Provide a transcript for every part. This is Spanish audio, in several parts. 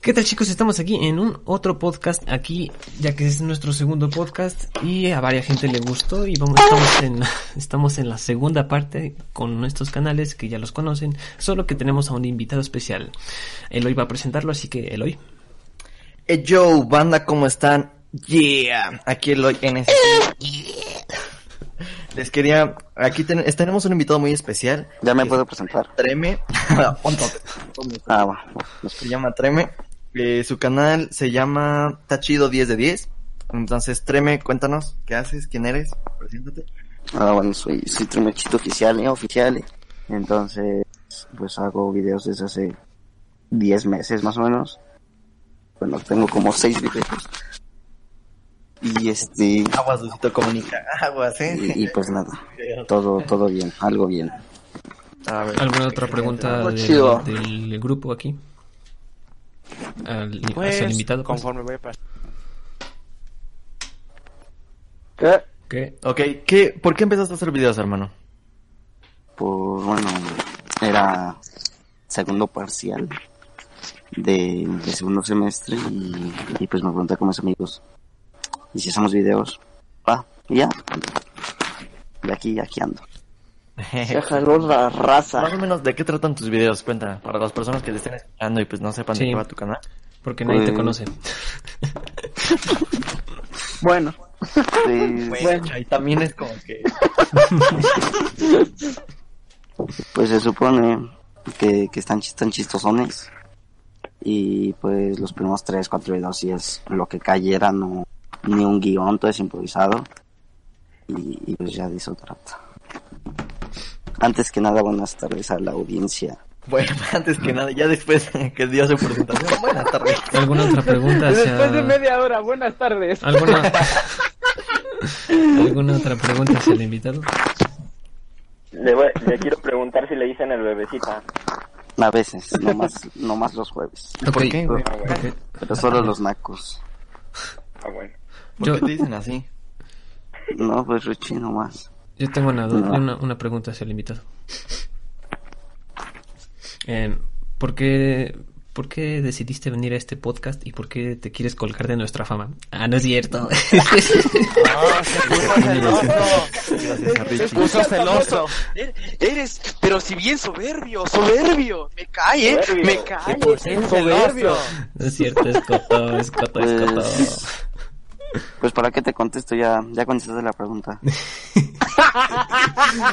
¿Qué tal chicos? Estamos aquí en un otro podcast aquí, ya que es nuestro segundo podcast y a varias gente le gustó y vamos, estamos en, estamos en la segunda parte con nuestros canales que ya los conocen, solo que tenemos a un invitado especial. Eloy va a presentarlo, así que Eloy. Hey, yo, banda, ¿cómo están? Yeah, aquí Eloy NSC. Les quería, aquí ten- tenemos un invitado muy especial. Ya me puedo se presentar. Treme. Ah, va. Se llama Treme. Eh, su canal se llama Tachido 10 de 10. Entonces, Treme, cuéntanos, ¿qué haces? ¿Quién eres? Preséntate. Ah, bueno, soy, soy Tremechito oficial, ¿eh? Oficial. Entonces, pues hago videos desde hace 10 meses más o menos. Bueno, tengo como 6 videos. Y este, Aguas, Lucito Comunica. Aguas, ¿eh? y, y pues nada, todo, todo bien, algo bien. A ver. ¿Alguna otra pregunta del grupo aquí? Al, Pues, hacia el invitado. pues. conforme voy pasando. ¿Qué? ¿Qué? Ok, ¿qué, ¿por qué empezaste a hacer videos, hermano? Pues bueno, era segundo parcial de, de segundo semestre y, y pues me pregunté con mis amigos. ¿Y si hacemos videos? Va, y ya. De aquí, aquí ando. Se jaló la raza. Más o menos, ¿de qué tratan tus videos? Cuenta, para las personas que te estén escuchando y pues no sepan de Sí. qué va tu canal. Porque nadie te Pues- conoce. Bueno, Sí, bueno. Y también es como que... pues se supone que, que están, están chistosones. Y pues los primeros tres, cuatro videos sí es lo que cayera, no, ni un guion, todo es improvisado. Y, y pues ya de eso trata. Antes que nada, buenas tardes a la audiencia. Bueno, antes que nada, ya después que dio su presentación. Buenas tardes. ¿Alguna otra pregunta hacia... Después de media hora, buenas tardes. ¿Alguna... ¿Alguna otra pregunta hacia el invitado? Le, voy- le quiero preguntar si le dicen el bebecita. A veces, no más, no más los jueves. ¿Por qué, güey? Pero solo los nacos. Ah, bueno. ¿Por Yo- qué te dicen así? No, pues Richie, no más. Yo tengo una, No. una, una pregunta hacia el invitado. Eh, ¿por, qué, ¿Por qué decidiste venir a este podcast y por qué te quieres colgar de nuestra fama? Ah, no es cierto. No, se puso celoso. Er- Eres, pero si bien soberbio, soberbio. Me cae, ¿eh? Me cae. Soberbio. no es cierto, es coto, es coto, es coto. Pues, para qué te contesto, ya, ya contestaste la pregunta.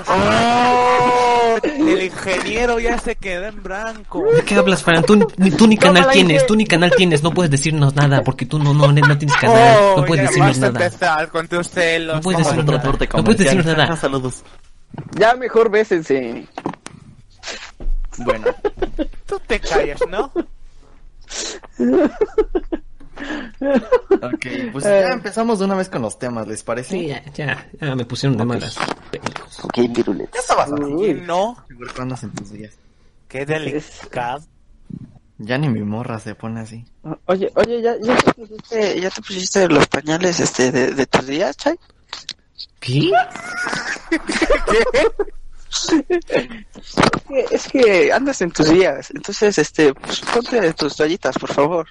Oh, el ingeniero ya se quedó en blanco. ¿De qué hablas, Fran? Tú, ni- tú ni ¿Cómo canal tienes, tú ni canal tienes, no puedes decirnos nada porque tú no, no, no tienes canal, Oh, no puedes ya decirnos vas a nada. empezar con tus celos. No puedes decirnos nada. No puedes decirnos nada. Saludos. Ya mejor bésense. Bueno, Tú te callas, ¿no? ok, pues ya empezamos de una vez con los temas, ¿les parece? Sí, ya, ya, ya me pusieron de malas. Ok, pirulet. Ya estabas así. No, que andas en tus días. qué delicado. Ya ni mi morra se pone así. Oye, oye, ¿ya, ya, te, pusiste, ¿ya te pusiste los pañales este, de, de tus días, Chay? ¿Qué? Es que, es que andas en tus días, entonces, este, pues ponte tus toallitas, por favor.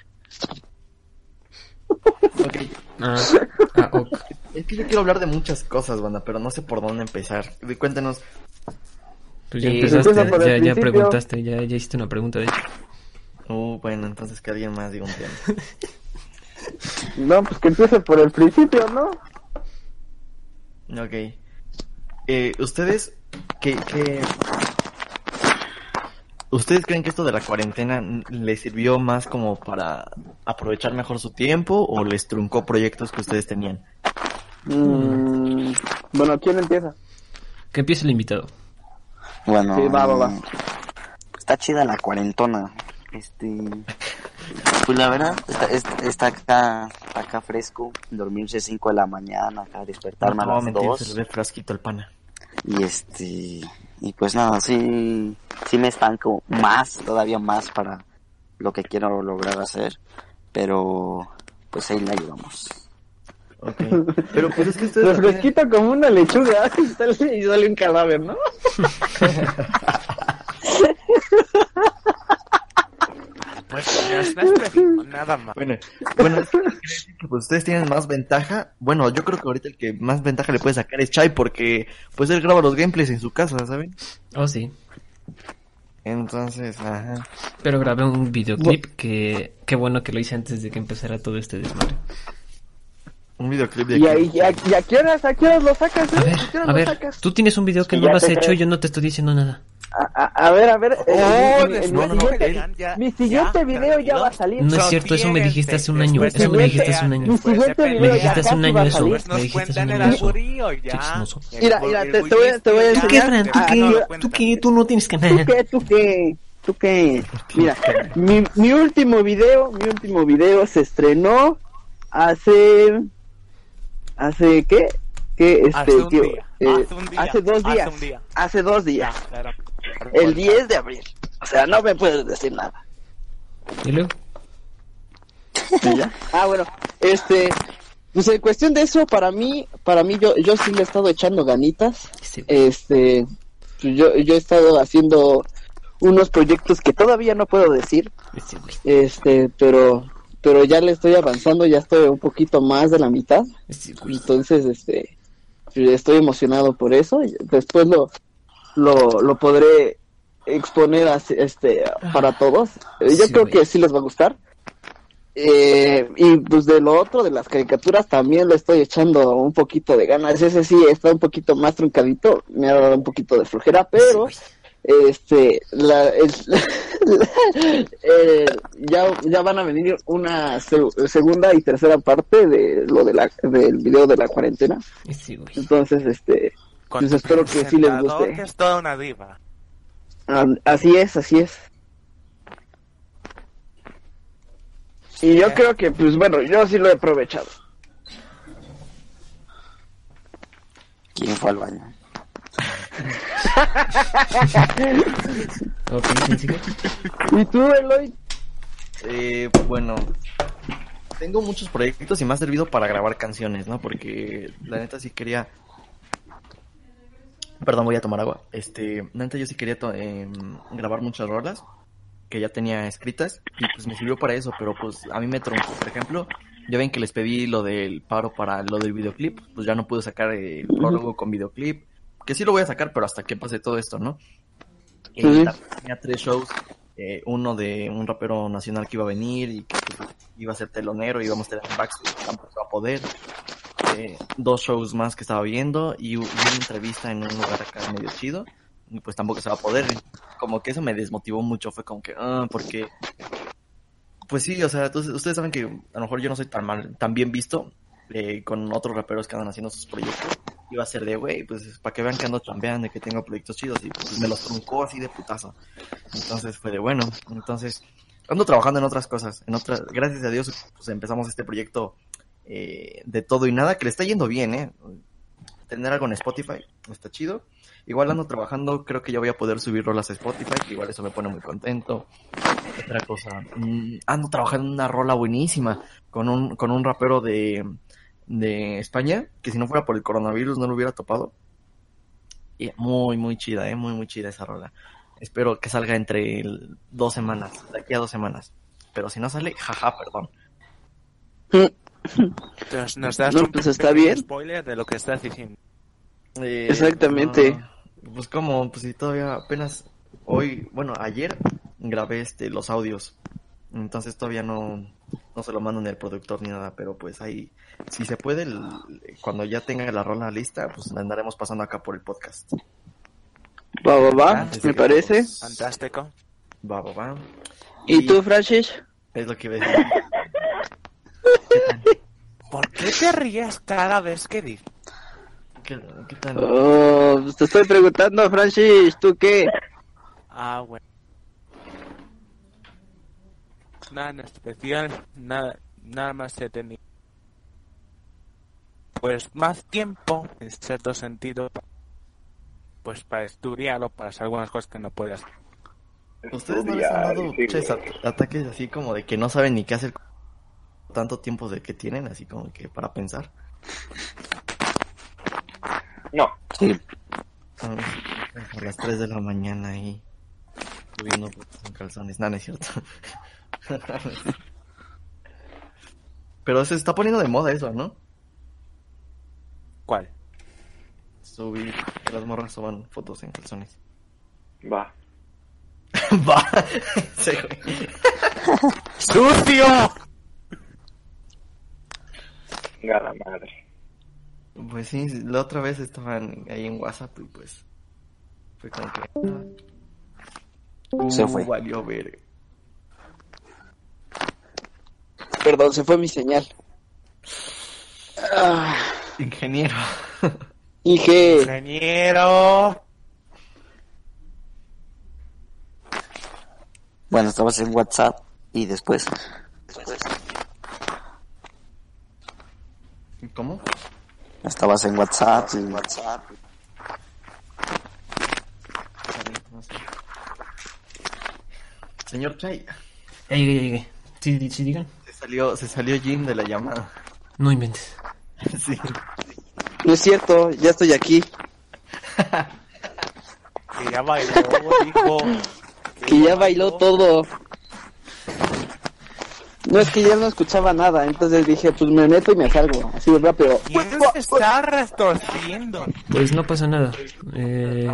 Ok, Ah, ah, ok. es que yo quiero hablar de muchas cosas, banda, pero no sé por dónde empezar. Cuéntenos. Pues ya empezaste, ya, preguntaste, ya, ya hiciste una pregunta de hecho. Uh, bueno, entonces que alguien más diga un tema. No, pues que empiece por el principio, ¿no? Ok. Eh, ¿Ustedes qué, qué... ¿Ustedes creen que esto de la cuarentena les sirvió más como para aprovechar mejor su tiempo o les truncó proyectos que ustedes tenían? Mm, bueno, ¿quién empieza? Que empiece el invitado. Bueno, Sí, va, va, va. está chida la cuarentona. Este, Pues la verdad, está, está, está acá, acá fresco, dormirse 5 de la mañana, acá despertarme a No, las mentira, 2. se ve frasquito el pana. Y este, y pues nada, sí, sí me estanco más, todavía más para lo que quiero lograr hacer, pero pues ahí la llevamos. Ok. Pero pues es que ustedes... Refresquito como una lechuga y sale, y sale un cadáver, ¿no? Pues no nada más. Bueno, bueno, que que, pues ustedes tienen más ventaja. Bueno, yo creo que ahorita el que más ventaja le puede sacar es Chai porque pues él graba los gameplays en su casa, ¿saben? Oh, sí. Entonces, ajá. Pero grabé un videoclip que... Qué bueno que lo hice antes de que empezara todo este desmadre. Un videoclip de Y, aquí. y, a, y a qué horas, a qué horas lo sacas, eh? A ver, ¿A a lo ver, sacas? tú tienes un video que Sí, no lo has hecho y yo no te estoy diciendo nada. A, a- a ver, a ver. mi- siguiente- video ya va a salir. No es cierto, eso me dijiste hace un año, eso me de dijiste 20 hace un año. Mi siguiente video Me dijiste hace un año eso. Me dijiste hace un año eso. Mira, mira, te- te voy a- te voy a bullismo ¿Tú qué, Fran? ¿Tú ah, qué? ¿Tú qué? Tú no tienes ¿Tú canal. qué? ¿Tú qué? ¿Tú qué? Mira, mi, mi último video, mi último video se estrenó hace... ¿Hace qué? ¿Qué? Este, Hace un tío, día, eh, hace un día, hace dos hace días. un día. Hace dos días. Claro. El 10 de abril. O sea, no me puedes decir nada. ¿Y luego? ¿Y ya? Ah, bueno, este, pues en cuestión de eso, para mí, para mí yo, yo sí le he estado echando ganitas. Sí. Este, pues yo, yo he estado haciendo unos proyectos que todavía no puedo decir, Sí, güey. este, pero, pero ya le estoy avanzando, ya estoy un poquito más de la mitad. Entonces, este, estoy emocionado por eso. Después lo, lo, lo podré exponer así, este, para todos. Eh, Yo Sí, creo güey. que sí les va a gustar. Eh, y pues de lo otro, de las caricaturas, también le estoy echando un poquito de ganas. Ese sí está un poquito más truncadito, me ha dado un poquito de flojera, pero este, la, el- eh, ya, ya van a venir una se- segunda y tercera parte de lo de la, del video de la cuarentena. Sí, güey. Entonces, este, pues espero que sí les guste. es toda una diva. Ah, Así es, así es. Y yo creo que, pues bueno, yo sí lo he aprovechado. ¿Quién fue al baño? Ok, ¿quién sigue? ¿Y tú, Eloy? Eh, bueno, tengo muchos proyectos y me ha servido para grabar canciones, ¿no? Porque la neta sí quería... Perdón, voy a tomar agua. Este, la neta yo sí quería to- em, grabar muchas rolas que ya tenía escritas y pues me sirvió para eso, pero pues a mí me troncó. Por ejemplo, ya ven que les pedí lo del paro para lo del videoclip, pues ya no pude sacar el prólogo con videoclip, que sí lo voy a sacar, pero hasta que pase todo esto, ¿no? Ujú. tenía tres shows, eh, uno de un rapero nacional que iba a venir y que pues, iba a ser telonero y íbamos a tener un backstage, tampoco va a poder. Eh, dos shows más que estaba viendo y una entrevista en un lugar acá medio chido y pues tampoco se va a poder. Como que eso me desmotivó mucho, fue como que, ah, porque... Pues sí, o sea, entonces, ustedes saben que a lo mejor yo no soy tan mal, tan bien visto eh, con otros raperos que andan haciendo sus proyectos. Iba a ser de, güey, pues para que vean que ando chambeando y que tengo proyectos chidos y pues me los truncó así de putazo. Entonces fue de bueno. Entonces ando trabajando en otras cosas. En otras, gracias a Dios, pues empezamos este proyecto eh, de todo y nada que le está yendo bien, ¿eh? Tener algo en Spotify está chido. Igual ando trabajando, creo que ya voy a poder subir rolas a Spotify, que igual eso me pone muy contento. Otra cosa, mm, ando trabajando en una rola buenísima con un, con un rapero de, de España, que si no fuera por el coronavirus no lo hubiera topado. Y muy, muy chida, eh, muy, muy chida esa rola. Espero que salga entre el- dos semanas, de aquí a dos semanas. Pero si no sale, jaja, perdón. Entonces, nos das No, un pues está bien. spoiler de lo que estás diciendo. Eh, Exactamente. no, pues como, pues si todavía apenas hoy, bueno, ayer grabé este los audios. Entonces todavía no, no se lo mando ni al productor ni nada, pero pues ahí, si se puede, el- cuando ya tenga la rola lista, pues la andaremos pasando acá por el podcast. Va, va, va, Así me parece. Fantástico. Va, va, va. ¿Y tú, Francis? Es lo que iba a decir. ¿Por qué te ríes cada vez que dices? ¿Qué, qué tal? Oh, te estoy preguntando, Francis, ¿tú qué? Ah, bueno. Nada en especial, nada, nada más he tenido. Pues más tiempo, en cierto sentido, pues para estudiar o para hacer algunas cosas que no puede hacer. ¿Ustedes no les han dado at- ataques así como de que no saben ni qué hacer con tanto tiempo de que tienen, así como que para pensar? No, Sí, Ah, A las 3 de la mañana ahí subiendo en calzones. No, no es cierto. Pero se está poniendo de moda eso, ¿no? ¿Cuál? Subir, que las morras suban fotos en calzones. va. Va. Sí. ¡Sucio! La madre. Pues sí, la otra vez estaban ahí en WhatsApp y pues fue como que... ah, Se uh, fue. Valió ver. Perdón, se fue mi señal. Ah, Ingeniero. Inge, Ingeniero. bueno, estabas en WhatsApp y después. ¿Cómo? Estabas en WhatsApp y WhatsApp. Señor Chay, sí, sí, digan. Se salió, se salió Jim de la llamada. No inventes. Sí. no es cierto, ya estoy aquí. Que ya bailó, dijo. Que ya bailó todo. No es que ya no escuchaba nada, entonces dije, pues me meto y me salgo, así de rápido. ¿Quién se está retorciendo? Pues no pasa nada. Eh,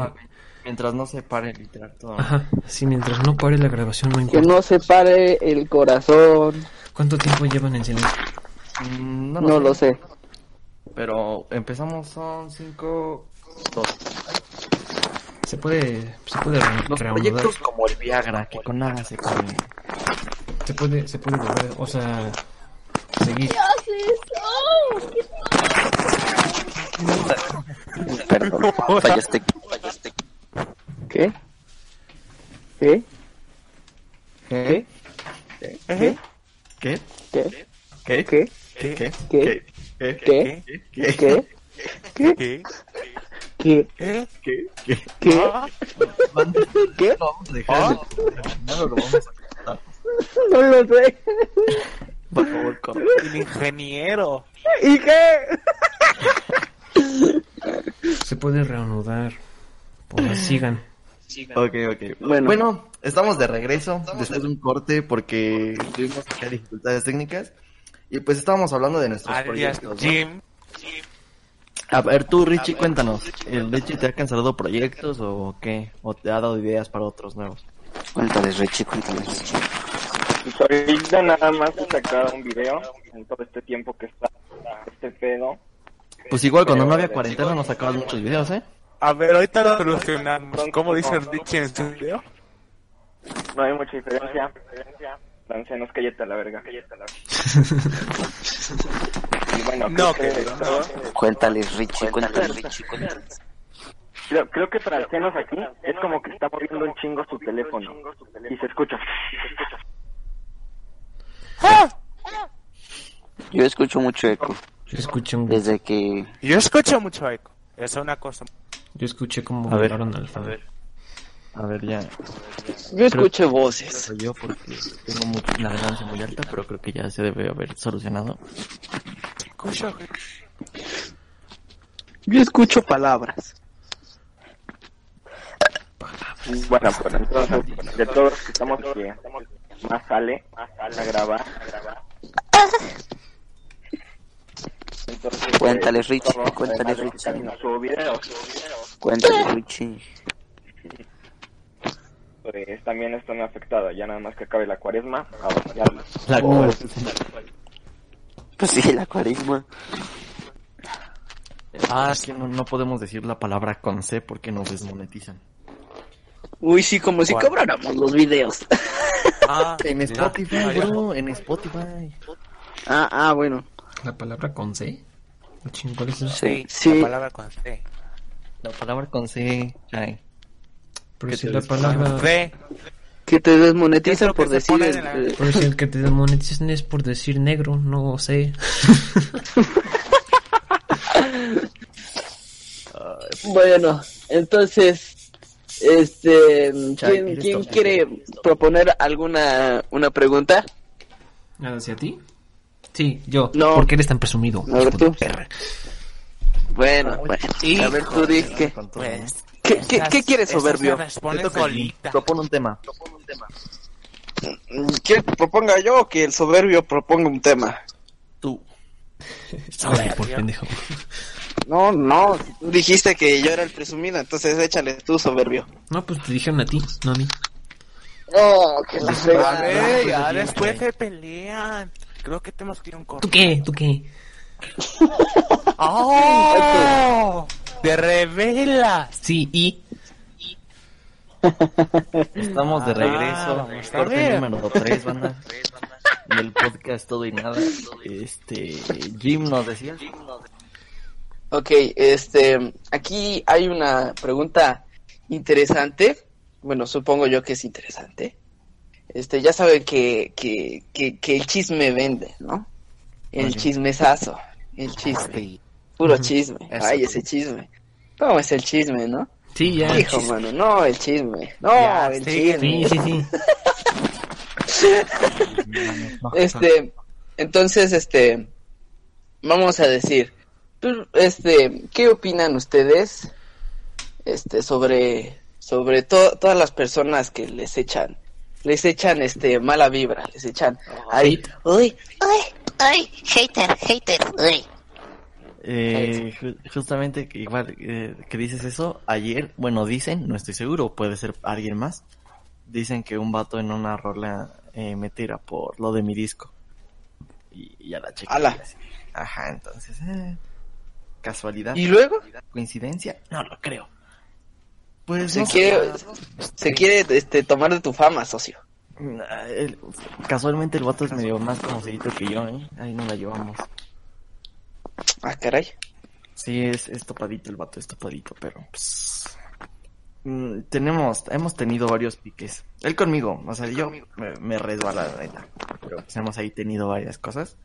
Mientras no se pare literal todo. ajá, sí, mientras no pare la grabación no Que importa. no se pare el corazón. ¿Cuánto tiempo llevan en silencio? Mm, No lo sé. Pero empezamos son 5, 2. Se puede, se puede re- Los reanudar. proyectos como el Viagra, que con nada se come. Se puede, se puede volver, o sea, seguir. Perdón, fallaste. fallaste. ¿Qué? ¿Qué? ¿Qué? ¿Qué? ¿Qué? ¿Qué? ¿Qué? ¿Qué? ¿Qué? ¿Qué? ¿Qué? ¿Qué? ¿Qué? ¿Qué? ¿Qué? ¿Qué? ¿Qué? ¿Qué? ¿Qué? ¿Qué? ¿Qué? ¿Qué? ¿Qué? Ah, vamos a dejar. No lo vamos a. No lo sé. Por favor, corre. el ingeniero. ¿Y qué? Se puede reanudar. Pues sigan. Ok, ok. Bueno. Bueno. estamos de regreso después de un corte porque tuvimos acá dificultades técnicas. Y pues estábamos hablando de nuestros Alias proyectos. ¿no? Jim. A ver, tú, Richie, cuéntanos. ¿El Richie te ha cancelado proyectos o qué? ¿O te ha dado ideas para otros nuevos? Cuéntales, Richie, cuéntales. Pues ahorita nada más he sacado un video en todo este tiempo que está este pedo. Pues igual, cuando no había cuarentena nos sacabas muchos videos, ¿eh? A ver, ahorita lo solucionamos. ¿Cómo dice Richie en su video? No hay mucha diferencia. Ancianos, cállate a la verga. Cállate a la verga. Y bueno, No, que que, no. Cuéntales, Richie, cuéntales, Richie, cuéntales. creo, creo que para ancianos aquí es como que está moviendo un chingo su teléfono. Y se escucha. Yo escucho mucho eco. Yo escuché un, Desde que... Yo escucho mucho eco. Es una cosa. Yo escuché como A ver, volaron al fan. A ver, ya. Yo escuché voces. Yo porque tengo mucho, una ganancia muy alta, pero creo que ya se debe haber solucionado. Escucho. Yo escucho palabras. Bueno, pues entonces, de todos los que estamos aquí, más sale a grabar. Entonces, eh, Richie, que Richie. videos. Cuéntales, Richie. Pues también esto me ha afectado, ya nada más que acabe la cuaresma, ya La Oh. Pues sí, la cuaresma. Ah, es que no, no podemos decir la palabra con C porque nos desmonetizan. Uy, sí, como si cobráramos los videos. Ah, En Spotify, bro, en Spotify. Ah, ah, bueno. La palabra con C. ¿O ching, ¿Cuál es eso? Sí, Sí. la palabra con C. La palabra con C, ay. Pero ¿Qué si la palabra... C. Que te desmonetizan por decir... el- la- el- Pero si el que te desmonetizan es por decir negro, no sé. Bueno, entonces, este, ¿quién, ¿quieres quién quiere proponer alguna una pregunta? ¿Hacia ti? Sí, yo. No. ¿Por qué eres tan presumido? A ver, tú. perra? Bueno, bueno, a ver tú di que. Pues, ¿qué, qué quieres, soberbio? Propone un tema. ¿Quieres que proponga yo o que el soberbio proponga un tema? Tú. Ay, por pendejo. No, no, tú dijiste que yo era el presumido, entonces échale tú, soberbio. No, pues te dijeron a ti, no a mí. Oh, que la A fregada. ver, ya después se pelean. Creo que tenemos que ir a un corte. ¿Tú qué? ¿Tú qué? ¡Oh! ¡Te revelas! Sí, y... Estamos de Ah, regreso. vamos a Corte ver. número 3, banda. Del podcast Todo y Nada. Este. Jim nos decía. Ok, este, aquí hay una pregunta interesante. Bueno, supongo yo que es interesante. Este, ya saben que, que, que, que el chisme vende, ¿no? El Oye. chismesazo, el chisme, puro chisme. Eso. Ay, ese chisme. ¿Cómo es el chisme, no? Sí, ya. Hijo, mano, no, el chisme. No, Ya, el sí, chisme. Sí, sí, sí. Este, entonces, este, vamos a decir, este, ¿qué opinan ustedes, este, sobre, sobre to- todas las personas que les echan, les echan, este, mala vibra, les echan, ay, uy, Ay, ay, hater, hater, uy. Eh, ju- justamente que igual eh, que dices eso, ayer, bueno, dicen, no estoy seguro, puede ser alguien más, dicen que un vato en una rola eh, me tira por lo de mi disco. Y, y a la. Ala. Ajá, entonces, eh, casualidad, y luego coincidencia, no lo creo. Pues se no quiere, se quiere, este, tomar de tu fama, socio. Ah, el- casualmente el vato es medio más conocidito que yo, ¿eh? Ahí no la llevamos. Ah, caray. Sí, es, es topadito el vato, es topadito, pero pues... mm, tenemos, hemos tenido varios piques. Él conmigo, o sea, yo me, me resbala la neta. Pero pues hemos ahí tenido varias cosas.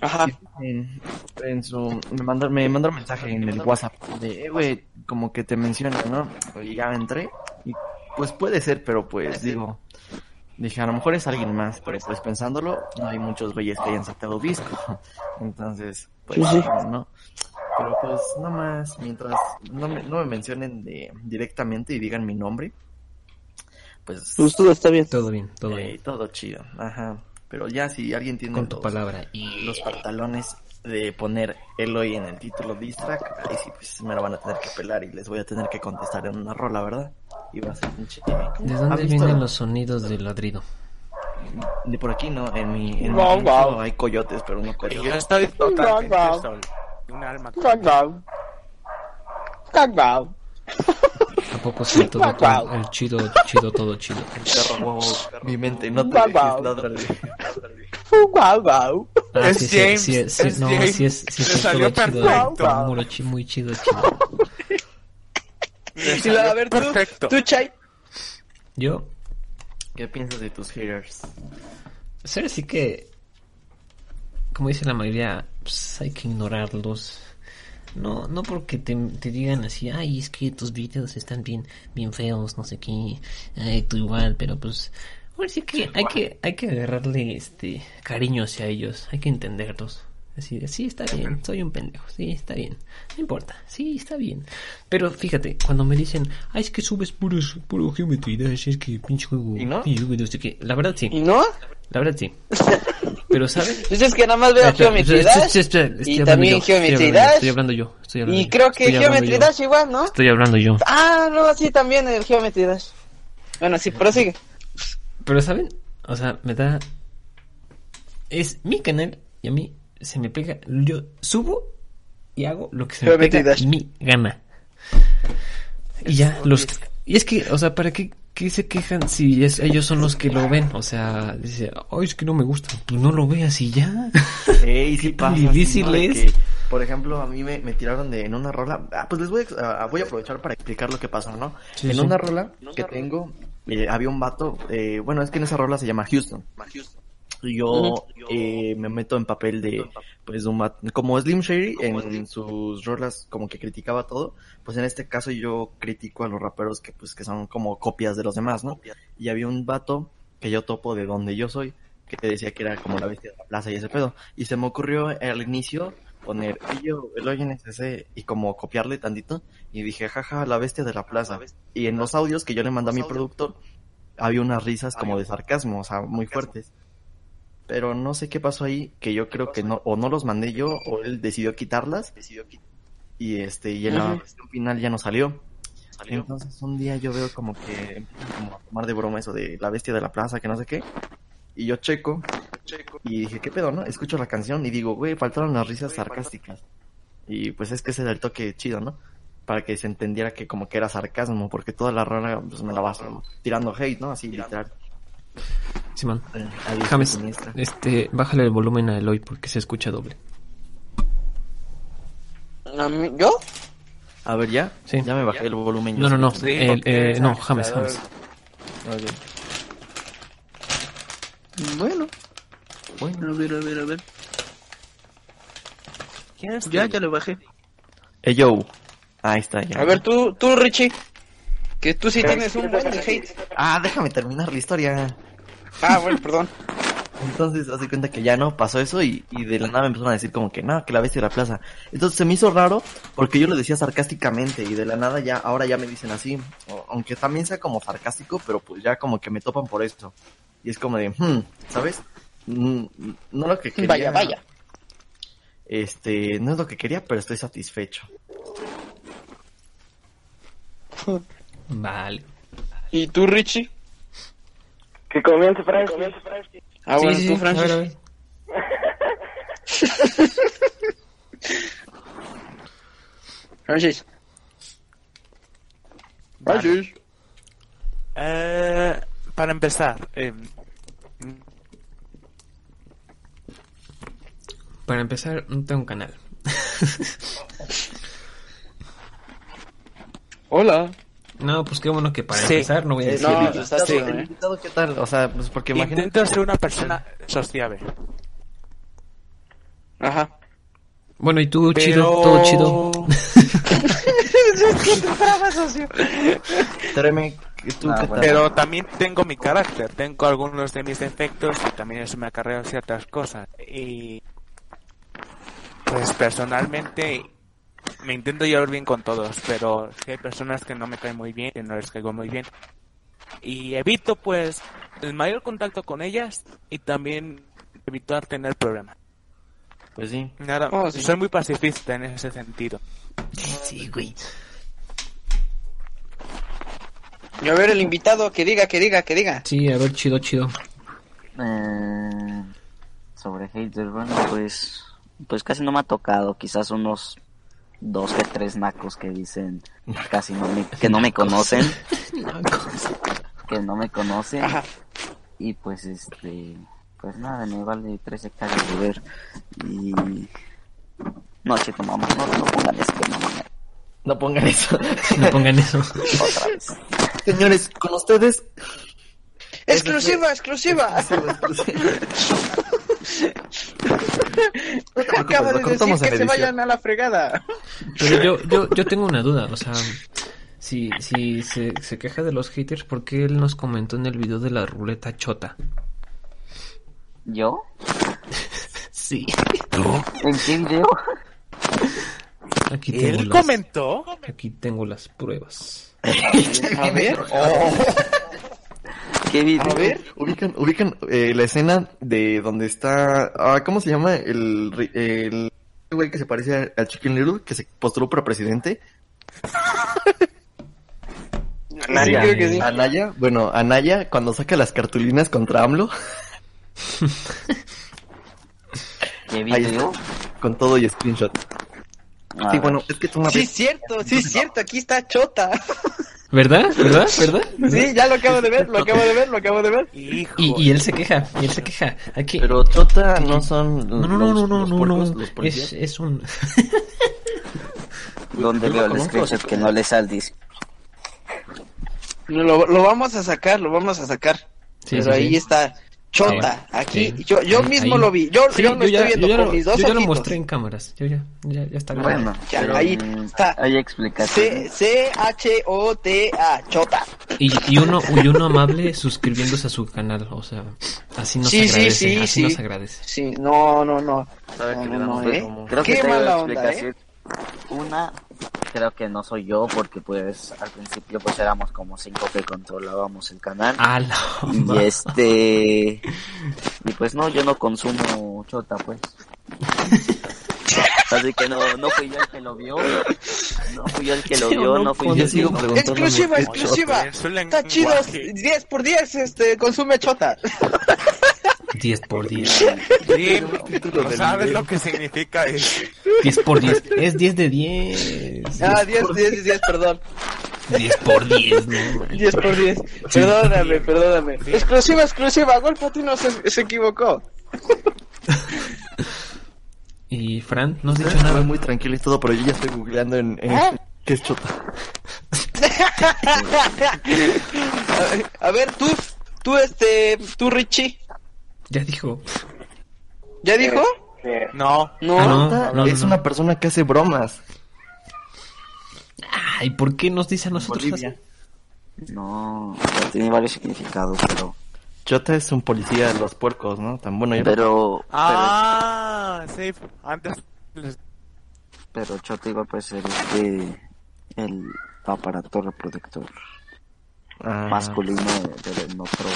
Ajá. En, en su, me mandó, me mandó un mensaje en el WhatsApp de, eh, güey, como que te menciona, ¿no? Y ya entré. Y pues puede ser, pero pues digo, dije, a lo mejor es alguien más, pero pues pensándolo, no hay muchos güeyes que hayan sacado disco. Entonces, pues, no. Pero pues, no más, mientras no me, no me mencionen de, directamente y digan mi nombre, pues, Pues todo está bien. Todo bien, todo eh, bien. todo chido, ajá. Pero ya si alguien tiene Con tu los- palabra. Y los pantalones de poner Eloy en el título diss track, ahí sí pues me lo van a tener que pelar y les voy a tener que contestar en una rola, ¿verdad? Y va a ser un chiste. ¿De ¿Has dónde visto? vienen los sonidos del ladrido? De por aquí no, en mi, en mi Guau, rancho guau. hay coyotes, pero no Y yo coyotes. estoy totalmente Guau. solo. Un alma. Cagao. ¿A poco sí todo, todo- el chido, chido, todo chido? Perro, guau, mi mente, no te. Guau, guau. Ah, Es sí, James, sí, sí, es no, James. sí es, sí es salió chido, perfecto. muy, chi- muy chido, chido. Y a ver, tú, Perfecto. tú, Chay. Yo, ¿Qué piensas de tus haters? ser sí que, como dice la mayoría, pues hay que ignorarlos. No, no porque te, te digan así, ay, es que tus videos están bien, bien feos, no sé qué, ay, tú igual, pero pues, ahora sí que hay que, hay que agarrarle este cariño hacia ellos, hay que entenderlos. Así de, sí, está bien, soy un pendejo, sí, está bien, no importa, sí, está bien. Pero fíjate, cuando me dicen, ay, es que subes puros, puro Geometry Dash, es que pinche juego, ¿Y no? pinche juego, no sé qué. La verdad sí, ¿Y no? La verdad sí. Pero, ¿sabes? Pues es que nada más veo Geometry Dash. y también Geometry hablando yo, Dash. Estoy hablando yo, estoy hablando Y creo que Geometry Dash igual, ¿no? Estoy hablando yo. Ah, no, sí, también el Geometry Dash. Bueno, sí, prosigue. Pero, ¿saben? O sea, me da... Es mi canal y a mí se me pega... Yo subo y hago lo que se me Geometry pega Dash. mi gana. Y ya, los... Y es que, o sea, ¿para qué, qué se quejan si es, ellos son los que lo ven? O sea, dice, ay, es que no me gusta. Pues no lo veas y ya. Ey, sí ¿Qué tan pasa, difícil es? que, por ejemplo, a mí me, me tiraron de en una rola. Ah, pues les voy a, ah, voy a aprovechar para explicar lo que pasó, ¿no? Sí, en sí. una rola que tengo, eh, había un vato, eh, bueno, es que en esa rola se llama Houston. Y yo eh, me meto en papel de, pues, de un como Slim Shady en sus rolas como que criticaba todo, pues en este caso yo critico a los raperos que, pues, que son como copias de los demás, ¿no? Y había un vato que yo topo de donde yo soy, que te decía que era como la bestia de la plaza y ese pedo. Y se me ocurrió al inicio poner y yo, el hoy en SC y como copiarle tantito y dije, jaja, la bestia de la plaza. Y en los audios que yo le mandé a mi productor había unas risas como de sarcasmo, o sea, muy fuertes. Pero no sé qué pasó ahí, que yo creo que no, o no los mandé yo, o él decidió quitarlas. Y este, y en la final ya no salió. Entonces un día yo veo como que empiezan como a tomar de broma eso de la bestia de la plaza, que no sé qué. Y yo checo, y dije, ¿qué pedo, no? Escucho la canción y digo, güey, faltaron las risas sarcásticas. Y pues es que ese era el toque chido, ¿no? Para que se entendiera que como que era sarcasmo, porque toda la rola pues me la vas tirando hate, ¿no? Así literal. Simón. Eh, adiós, James, este, bájale el volumen a Eloy porque se escucha doble. ¿A mí- ¿Yo? A ver, ¿ya? Sí. Ya me bajé el volumen. No, no, no. el- porque eh, no, es James. James. Bueno, Bueno. a ver, a ver, a ver. ¿Quién es Ya, ya lo bajé. Hey, yo. Ahí está, ya. A ver, tú, tú, Richie. Que tú sí tienes un buen de hate. Ah, déjame terminar la historia. Ah, bueno, perdón. Entonces, hace cuenta que ya no pasó eso y, y de la nada me empezaron a decir como que no, que la bestia de la plaza. Entonces se me hizo raro porque yo lo decía sarcásticamente y de la nada ya, ahora ya me dicen así. O- aunque también sea como sarcástico, pero pues ya como que me topan por esto. Y es como de, hmm, ¿sabes? Mm, no lo que quería. Vaya, vaya. Este, no es lo que quería, pero estoy satisfecho. Vale. ¿Y tú, Richie? Que comience Francis. Ah, bueno, sí, sí, tú, sí, Francis. a ver, a ver. Francis. Francis. Eh, para empezar, eh, Para empezar, no tengo un canal. Hola. No, pues qué bueno que para Sí. empezar no voy a Eh, decir no, chido, ¿El ¿eh? invitado qué tal? O sea, pues porque imagínate. intento ser una persona sociable. Ajá. Bueno, y tú, Pero... chido, todo chido. Ah, qué bueno. tal? Pero también tengo mi carácter, tengo algunos de mis defectos y también eso me acarrea ciertas cosas. Y pues personalmente me intento llevar bien con todos, pero sí hay personas que no me caen muy bien, que no les caigo muy bien. Y evito pues el mayor contacto con ellas y también evitar tener problemas. Pues sí. Nada, Oh, sí. soy muy pacifista en ese sentido. Sí, güey. Y a ver, el invitado, que diga, que diga, que diga. Sí, a ver, chido, chido. Eh, sobre haters, bueno, pues, pues casi no me ha tocado. Quizás unos dos que tres nacos que dicen casi no me, que no me conocen, que no me conocen. Y pues este, pues nada, me vale tres hectáreas de ver. Y no, chico, mamá, no, no pongan eso, que no pongan eso. No pongan eso. otra vez. Señores, con ustedes. Exclusiva, exclusiva. Lo de decir que se vayan a la fregada. Pero yo, yo, yo tengo una duda, o sea, si, si se, se queja de los haters, ¿por qué él nos comentó en el video de la ruleta chota? ¿Yo? Sí. ¿En qué video? Aquí tengo Él las, comentó aquí tengo las pruebas. A ver. ¿Qué video? A ver. Ubican, ubican eh, la escena de donde está. Ah, ¿Cómo se llama? El, ri- el güey que se parece al Chicken Little, que se postuló para presidente. Sí, creo que sí. Anaya, bueno, Anaya, cuando saca las cartulinas contra AMLO, ¿Qué ahí video? está, con todo y screenshot. A Sí, ver. bueno, es que tú Sí, es cierto, sí, es cierto, aquí está Chota. ¿Verdad? ¿Verdad? ¿Verdad? Sí, ya lo acabo de ver, lo acabo de ver, lo acabo de ver. Hijo. Y, y él se queja, y él se queja. Aquí... Pero Chota no son. No, no, no, los- no, no, los no, puercos, no. los Es, es un... ¿Dónde veo el screenshot que no le sale? Dice, Lo, lo vamos a sacar, lo vamos a sacar. Sí, Pero sí, ahí sí. está Chota, Sí. aquí. Sí. Yo, yo Ahí- mismo ahí. lo vi. Yo, Sí, yo lo ya, estoy viendo yo con lo- mis dos yo ya lo mostré en cámaras. Yo ya, ya, ya está Bueno, grabado. Ya, pero, ahí mm, está. Hay explicaciones. C, C-H-O-T-A, Chota. Y, y uno y uno amable suscribiéndose a su canal, o sea, así nos Sí, agradece, sí, así sí. nos agradece. Sí, no, no, no. ¿Sabes No, no, no, ¿eh? Creo Qué que tengo mala onda, explicación. Una, creo que no soy yo porque pues al principio pues éramos como cinco que controlábamos el canal. Ah, Y ma- este... Y pues no, yo no consumo chota pues. Así que no, no fui yo el que lo vio. No fui yo el que lo vio, no no fui Yo sigo Exclusiva, exclusiva. Está chido. lenguaje. 10 por 10, este, consume Chota. 10 por 10. Sí, ¿no sabes lo que significa eso? 10 por 10. Es 10 de 10. Ah, 10, 10, 10, perdón. 10 por 10, no. man. 10 por 10. Perdóname, perdóname. Exclusiva, exclusiva. Gol Patino se, se equivocó. Y Fran, no has dicho nada. muy tranquilo y todo, pero yo ya estoy googleando en, en ¿Ah? qué es chota. A ver, tú, tú, este, tú, Richie. Ya dijo. ¿Ya dijo? Eh, No, No. Ah, no. Chota no, es no. una persona que hace bromas. Ay, ¿por qué nos dice a nosotros Bolivia. así? No, tiene varios significados, pero... Chota es un policía de los puercos, ¿no? Tan bueno. yo Pero, ah, sí, antes pero chota igual puede ser este... El aparato reproductor Ah, masculino de, de nuestro...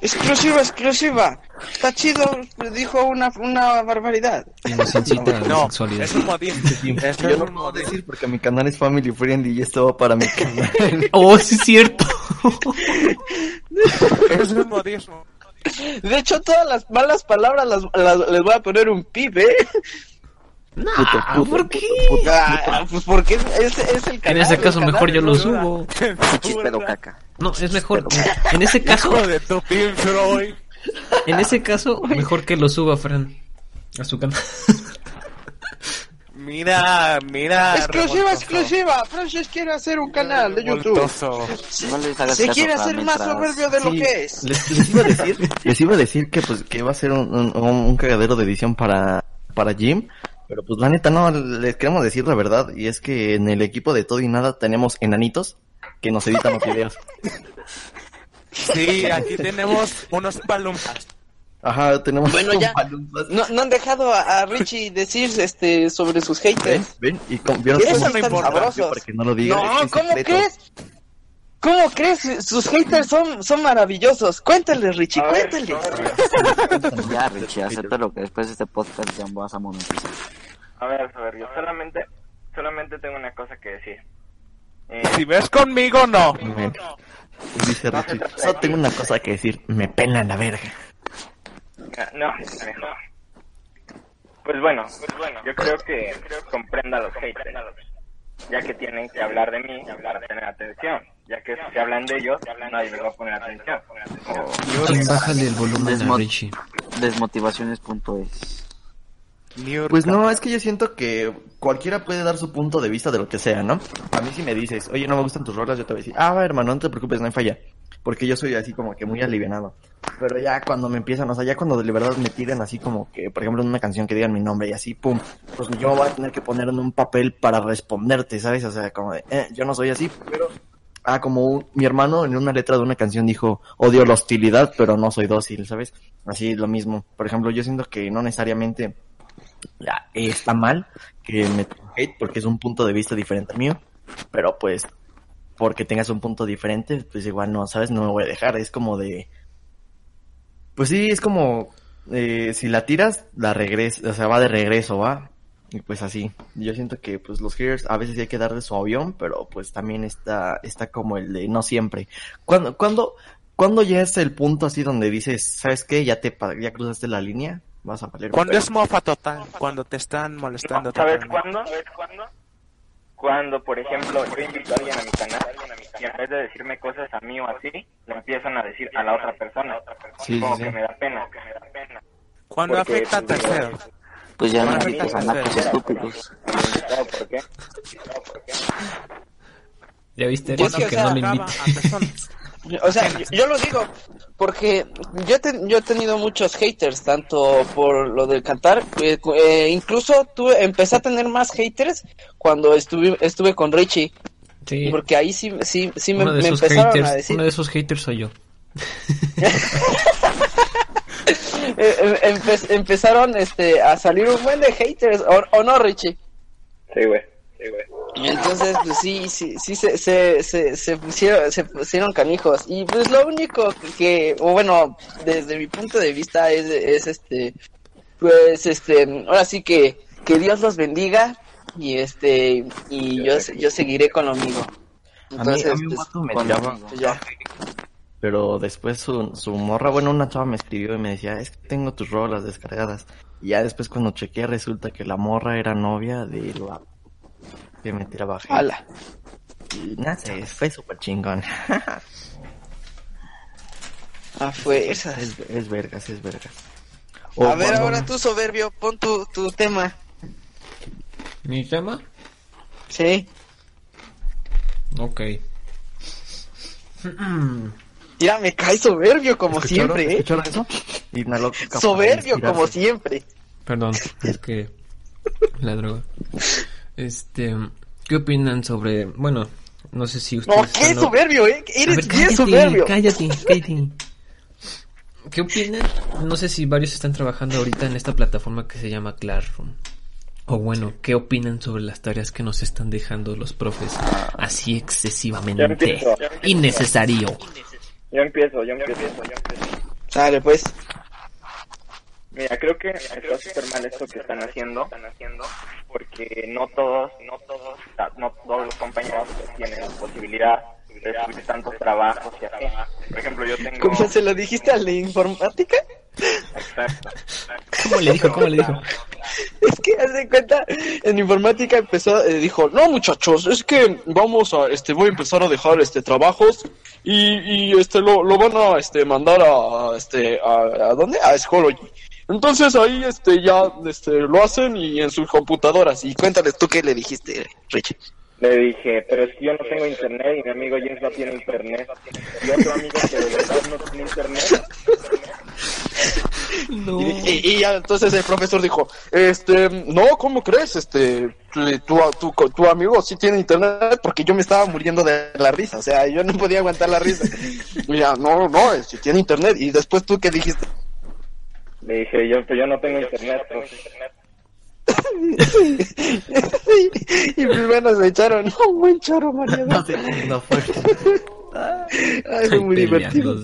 Exclusiva, exclusiva. Está chido, dijo una, una barbaridad. No, sexualidad. es un modismo. Eso Yo es no un puedo modismo. decir porque mi canal es family friendly y esto va para mi canal. Oh, sí es cierto. Es un modismo. De hecho, todas las malas palabras las, las- les voy a poner un pip, ¿eh? Ah, ¿por qué? Ah, pues porque es, es, es el En canal. ese el caso mejor yo lo subo. Chispero caca. No, es mejor. En ese caso, en ese caso, mejor que lo suba Fran a su canal. Mira, mira. Exclusiva, revoltoso. exclusiva. Francis quiere hacer un canal de YouTube. Revoltoso. No les hagas Se caso, quiere hacer más soberbio de lo que es. Les, les iba a decir, les iba a decir que pues que va a ser un, un, un cagadero de edición para, para Jim, pero pues la neta no, les queremos decir la verdad, y es que en el equipo de todo y nada tenemos enanitos que nos editan los videos. Sí, aquí tenemos unos palumpas. Ajá, tenemos Bueno, ya. palumpas. No, no han dejado a, a Richie decir este sobre sus ¿Ven? haters. ¿Ven? Y con, ¿vieron Eso no importa. sabroso? Para que no lo digan. No, es ¿cómo secreto. crees? ¿Cómo crees? Sus haters son, son maravillosos. Cuéntales, Richie, A cuéntales. ver, Ya, Richie, acepta lo que después de este podcast ya vas a monetizar. A ver, a ver, yo solamente, solamente tengo una cosa que decir. Eh, Si ves conmigo, no. Me- Dice Richie, solo tengo una cosa que decir, me pena la verga. no, no. Pues bueno, pues bueno, yo creo que comprenda a los haters, ya que tienen que hablar de mí para tener atención, ya que si hablan de ellos, nadie les va a poner atención. Jim, bájale el volumen a Desmo- Richie. Desmotivaciones.es. Pues no, es que yo siento que cualquiera puede dar su punto de vista de lo que sea, ¿no? A mí si me dices, oye, no me gustan tus rolas, yo te voy a decir, ah, va, hermano, no te preocupes, no hay falla. Porque yo soy así como que muy alivianado. Pero ya cuando me empiezan, o sea, ya cuando de verdad me tiran así como que, por ejemplo, en una canción que digan mi nombre y así, pum, pues yo voy a tener que poner en un papel para responderte, ¿sabes? O sea, como de, eh, yo no soy así, pero... Ah, como un- mi hermano en una letra de una canción dijo, odio la hostilidad, pero no soy dócil, ¿sabes? Así lo mismo. Por ejemplo, yo siento que no necesariamente ya, está mal que me hate porque es un punto de vista diferente al mío, pero pues porque tengas un punto diferente, pues igual no, ¿sabes? No me voy a dejar, es como de... Pues sí, es como... eh, si la tiras, la regresa, o sea, va de regreso, ¿va? Y pues así. Yo siento que pues los haters a veces hay que darle su avión, pero pues también está, está como el de no siempre. Cuando, cuando, cuando ya es el punto así donde dices, ¿sabes qué? Ya te, ya cruzaste la línea, vas a valer. Cuando es mofa total, cuando te están molestando ¿Sabes totalmente. cuándo? ¿Sabes cuándo? Cuando, por ejemplo, yo invito a alguien a mi canal y en vez de decirme cosas a mí o así, le empiezan a decir a la otra persona. Sí, como sí, que me da pena, que me da pena. Cuando Porque, afecta a pues, terceros. Pues ya no Bueno, invitas a ahorita- nacos estúpidos. ¿Sabes por qué? ¿Sabes por qué? ¿Ya viste? Yo Eso sí, o que sea, no le. O sea, yo, yo lo digo porque yo, he ten- yo he tenido muchos haters, tanto por lo del cantar, eh, eh, incluso tuve, empecé a tener más haters cuando estuve, estuve con Richie, Sí, porque ahí sí, sí, sí me, me empezaron haters, a decir, uno de esos haters soy yo. eh, empe- empezaron este, a salir un buen de haters, o, o no Richie. Sí, güey. Sí, güey. Entonces, pues sí, sí, sí se, se, se, se pusieron, se pusieron canijos. Y pues lo único que, o bueno, desde mi punto de vista es, es este, pues este, ahora sí que, que Dios los bendiga y este, y yo, yo seguiré con lo mío. A mí, Entonces, a mí un pues, vato me con- tiraba, ya. Pero después su, su morra, bueno, una chava me escribió y me decía, es que tengo tus rolas descargadas. Y ya después cuando chequeé resulta que la morra era novia de lo que me tiraba hate. Ala. Y nada, sé, fue súper chingón. A fuerzas. es, es vergas, es vergas. A ver, cuando- ahora tú, soberbio, pon tu, tu tema. ¿Mi tema? Sí. Ok. Mira, me cae soberbio como ¿Escucharon? siempre, ¿eh? ¿Escucharon eso? Soberbio como siempre. Perdón, es que la droga. Este, ¿qué opinan sobre, bueno, no sé si ustedes No, qué están- soberbio, ¿eh? Eres ver, bien cállate, soberbio. Cállate, cállate. ¿Qué opinan? No sé si varios están trabajando ahorita en esta plataforma que se llama Classroom. O bueno, ¿qué opinan sobre las tareas que nos están dejando los profes así excesivamente innecesario? Yo empiezo, yo empiezo, yo empiezo. Sale, pues. Mira, creo que está súper mal esto que están haciendo, están haciendo, porque no todos, no todos, no todos los compañeros tienen la posibilidad de subir tantos trabajos y así. Por ejemplo, yo tengo... ¿Cómo se lo dijiste a la informática? Exacto. ¿Cómo le dijo? ¿Cómo le dijo? Es que haz de cuenta, en informática empezó, eh, dijo, no muchachos, es que vamos a, este, voy a empezar a dejar este trabajos y, y este lo, lo van a este mandar a, este, a, ¿a dónde? A Schoology. Entonces ahí este ya este lo hacen y en sus computadoras. Y cuéntales tú qué le dijiste, Richie. Le dije, pero es que yo no tengo internet y mi amigo James no tiene internet. Y otro amigo que de verdad no tiene internet. No. Y, y- y ya entonces el profesor dijo, este, no, ¿cómo crees? Este, tu, tu, tu, tu amigo sí tiene internet porque yo me estaba muriendo de la risa, o sea, yo no podía aguantar la risa. Y ya, no, no, si tiene internet. Y después tú qué dijiste, Le dije, yo, pero yo no tengo internet. profe. y bueno, se echaron, no, buen choro, María. No, sí, no fue. Ay, fue muy divertido.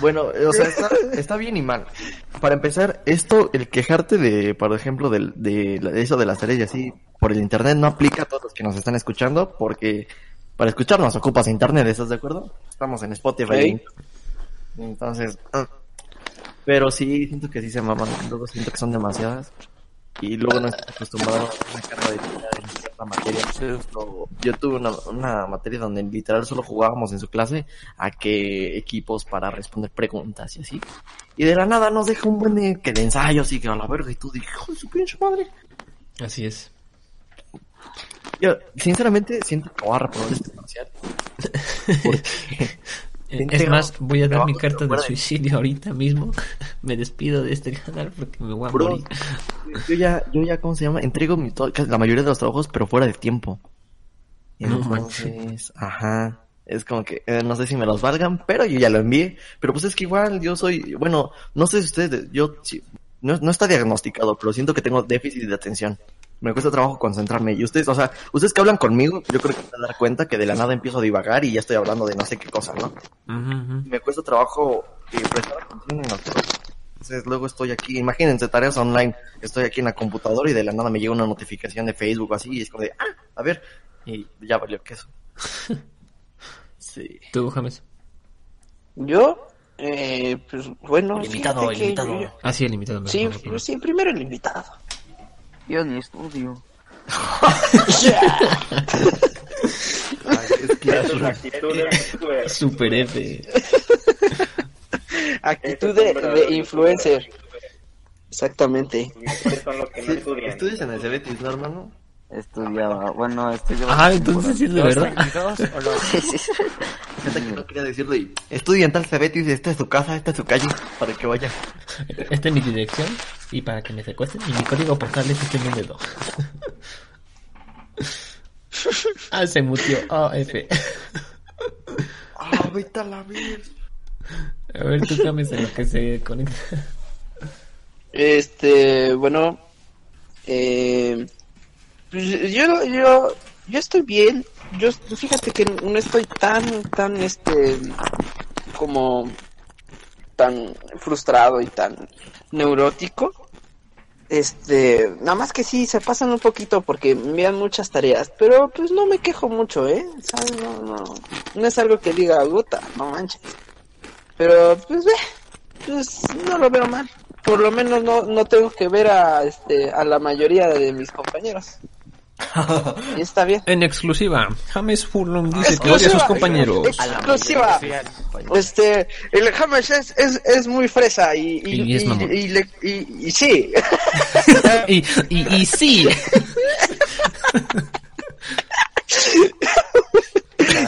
Bueno, o sea, está, está bien y mal. Para empezar, esto, el quejarte de, por ejemplo, del- de, de eso de las tareas y así por el internet no aplica a todos los que nos están escuchando, porque para escucharnos ocupas internet, ¿estás de acuerdo? Estamos en Spotify. Sí. Entonces, ah, pero sí, siento que sí se maman, luego siento que son demasiadas. Y luego no estoy acostumbrado a una carga de en cierta materia. Yo, yo tuve una, una materia donde literal solo jugábamos en su clase a que equipos para responder preguntas y así. Y de la nada nos deja un buen de, que de ensayos y que a la verga y tú dije, hijo de su pinche madre. Así es. Yo, sinceramente, siento que voy a reprobar este parcial. Porque Es más, voy a dar mi carta de suicidio ahorita mismo. Me despido de este canal porque me voy a Bro, morir. yo ya, yo ya, ¿cómo se llama? Entrego mi, la mayoría de los trabajos, pero fuera de tiempo. No Entonces, ajá. Es como que, eh, no sé si me los valgan, pero yo ya lo envié. Pero pues es que igual yo soy, bueno, no sé si ustedes, yo, sí, no, no está diagnosticado, pero siento que tengo déficit de atención. Me cuesta trabajo concentrarme. Y ustedes, o sea, ustedes que hablan conmigo, yo creo que se van a dar cuenta que de la nada empiezo a divagar y ya estoy hablando de no sé qué cosa, ¿no? Me cuesta trabajo eh, prestar atención en las cosas. Entonces luego estoy aquí, imagínense tareas online, estoy aquí en la computadora y de la nada me llega una notificación de Facebook así y es como de, ah, a ver, y ya valió queso. Sí. ¿Tú, James? Yo, eh, pues bueno, El invitado, el invitado. yo- Ah, sí, el invitado. Sí, sí, primero el invitado. Yo ni estudio. Ay, es que Esas actitudes, Super F. Actitud de, de influencer. Exactamente. ¿Estudias en el Cebetis, no, hermano? Estudiaba, bueno, estudiaba. Ah, entonces sí es de verdad. 22 o los... Sí, sí, sí. Fíjate que no quería decirlo y estudia en tal Cebetis y dice, esta es su casa, esta es su calle, para que vaya. Esta es mi dirección y para que me secuestren. Y mi código postal es este número. ah, se mutió. Ah, F. Ah, vete a la ver. A ver, tú cambias en lo que se conecta. Este, bueno, eh, yo, yo, yo estoy bien. Yo, fíjate que no estoy tan, tan, este, como, tan frustrado y tan neurótico. Este, nada más que sí, se pasan un poquito porque me envían muchas tareas, pero pues no me quejo mucho, ¿eh? No, no, no es algo que diga, puta, no manches. Pero, pues ve, pues no lo veo mal. Por lo menos no, no tengo que ver a, este, a la mayoría de mis compañeros. Y está bien. En exclusiva, James Furlong dice que odia a sus compañeros. Exclusiva. Este, el James es, es, es muy fresa y, y, Y es y- le- y- y sí. y, y, y sí.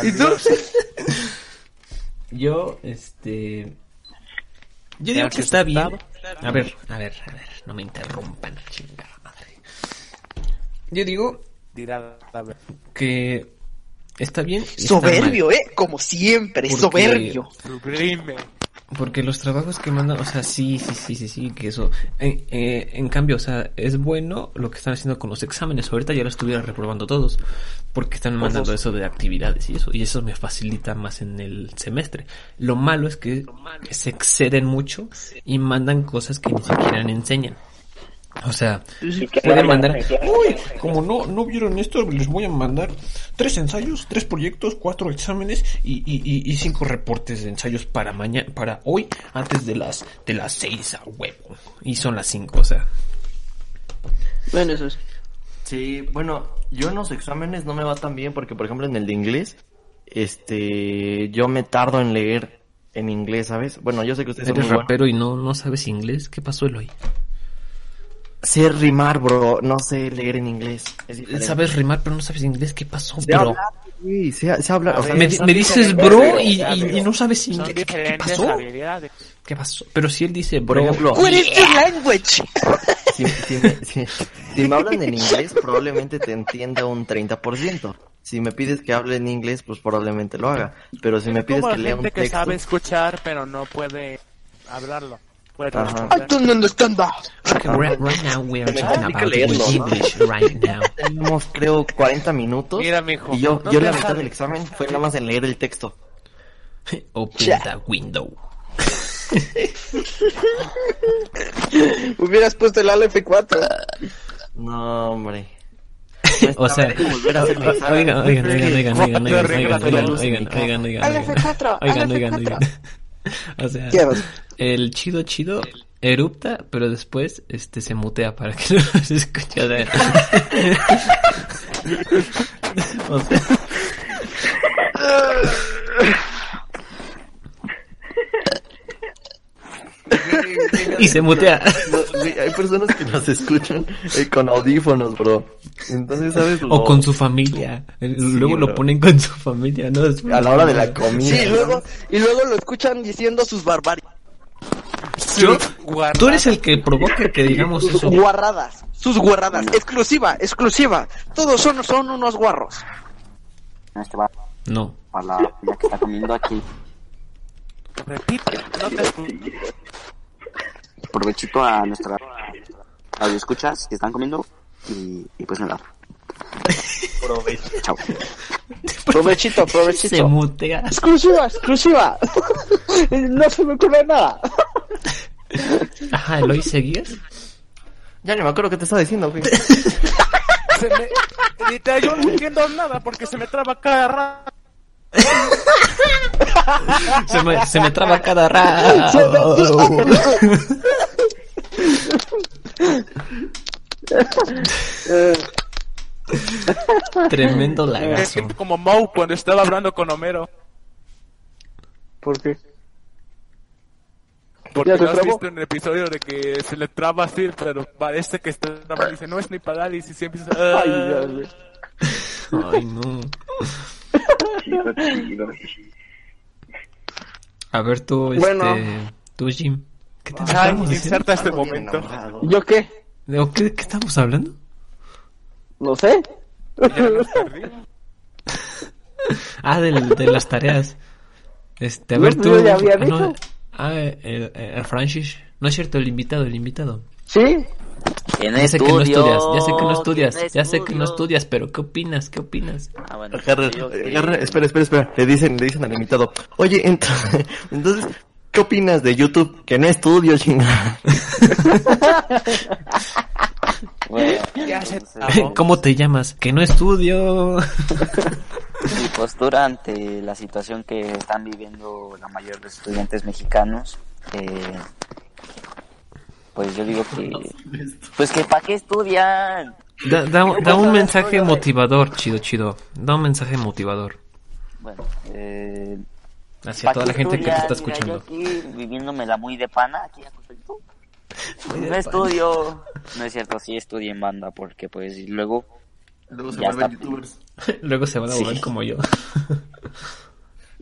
¿Y tú? Yo, este. Yo digo Ya que está bien. A ver, a ver, a ver, no me interrumpan, madre. Yo digo que está bien. mal. Soberbio, eh, como siempre, Porque- soberbio. Porque los trabajos que mandan, o sea, sí, sí, sí, sí, sí, que eso. En, eh, en cambio, o sea, es bueno lo que están haciendo con los exámenes. Ahorita ya lo estuviera reprobando todos. Porque están mandando eso de actividades y eso. Y eso me facilita más en el semestre. Lo malo es que se exceden mucho y mandan cosas que ni siquiera enseñan. O sea, pueden mandar, uy, como no, no vieron esto, les voy a mandar tres ensayos, tres proyectos, cuatro exámenes y, y, y, y cinco reportes de ensayos para mañana, para hoy, antes de las, de las seis a huevo. Y son las cinco, o sea. Bueno, eso es. Sí, bueno, yo en los exámenes no me va tan bien porque, por ejemplo, en el de inglés, este, yo me tardo en leer en inglés, ¿sabes? Bueno, yo sé que ustedes son Eres muy buenos. rapero y no, no sabes inglés, ¿qué pasó Eloy? Sé rimar, bro, no sé leer en inglés. Sabes rimar pero no sabes inglés, ¿qué pasó, Sé bro? hablar, güey, sé, sé hablar, o sea, Me, me dices bro y, y- y no sabes inglés, ¿qué, qué pasó? ¿Qué pasó? Pero si él dice por bro, ejemplo, What is your language? si, si me, si- si me hablan en inglés, probablemente te entienda un 30%. Si me pides que hable en inglés, pues probablemente lo haga. Pero si me pides Como que lea un gente que texto... sabe escuchar, pero no puede hablarlo. Puede Ajá. I don't understand that. Okay, right, right now we are Me talking complica about leerlo, ¿no? English right now. Tenemos, creo, 40 minutos. Mira, mijo, Y yo, no yo la mitad del examen fue nada más en leer el texto. Open the window. Hubieras puesto el F4. No, hombre. O sea, Habrá que volver a hacer mi examen. oigan, oigan, oigan, oigan, oigan, oigan, Reglas de la oigan, luz en mi oigan, casa. oigan, oigan, Al oigan, F4, al oigan, oigan, F4. oigan. O sea, el chido chido erupta, pero después este se mutea para que no se escuche. O sea, o sea, y se mutea. No, güey, hay personas que nos escuchan eh, con audífonos, bro. Entonces, ¿sabes? O con su familia. Luego lo ponen con su familia, ¿no? Después- A la hora de la comida. Sí, y luego, y luego lo escuchan diciendo sus barbaridades. Yo, tú eres el que provoca que digamos Sus eso. guarradas. Sus guarradas. Exclusiva, exclusiva. Todos son, son unos guarros. Este va No. para la que está comiendo aquí. Repite, no te. Provechito a nuestra audio escuchas que están comiendo y, y pues nada. Chao. Provechito, Se provechito. mutea. Exclusiva, exclusiva. no se me ocurre nada. Ajá, Eloy, ¿seguías? Ya ni me acuerdo qué te estaba diciendo, güey. Se me... Yo no entiendo nada porque se me traba cada rato. Se me, se me traba cada rato. Tremendo Me lagazo. como Moe cuando estaba hablando con Homero. ¿Por qué? Porque ¿Ya se no has trabó? visto en el episodio de que se le traba así, pero parece que está dice, no es mi parálisis, y empieza. Ay. Ay, no. Chido, chido. A ver tú, Bueno. este... Tú, Jim. ¿Qué te Ay, estamos diciendo? inserta este momento. ¿Yo qué? ¿De qué, qué estamos hablando? No sé. Ah, del- de las tareas. Este, a ver tú... yo ya había ah, no, dicho. ah, el, el- el Francis. No es cierto, el invitado, el invitado. Sí. ¿Quién Ya sé que no estudias, ya sé que no estudias, ¿Quién ya sé que no estudias, pero ¿qué opinas? ¿Qué opinas? Ah, bueno, Agarra, agarra, espera, espera, espera. Le dicen, le dicen al invitado. Oye, ent- entonces, ¿qué opinas de YouTube? Que no estudio, chingada. Bueno, entonces, trabó. ¿Cómo te llamas? Que no estudio. mi postura ante la situación que están viviendo la mayoría de los estudiantes mexicanos, eh, pues yo digo que, pues que para qué estudian. Da, da, da un mensaje motivador, chido, chido. Da un mensaje motivador Bueno, eh, hacia ¿pa' toda la gente que te está estudian? Mira, escuchando. yo aquí viviéndomela muy de pana, aquí acostadito. No estudio. No es cierto, sí estudio en banda porque pues y luego Luego se vuelven está. youtubers. Luego se van a Sí. volver como yo.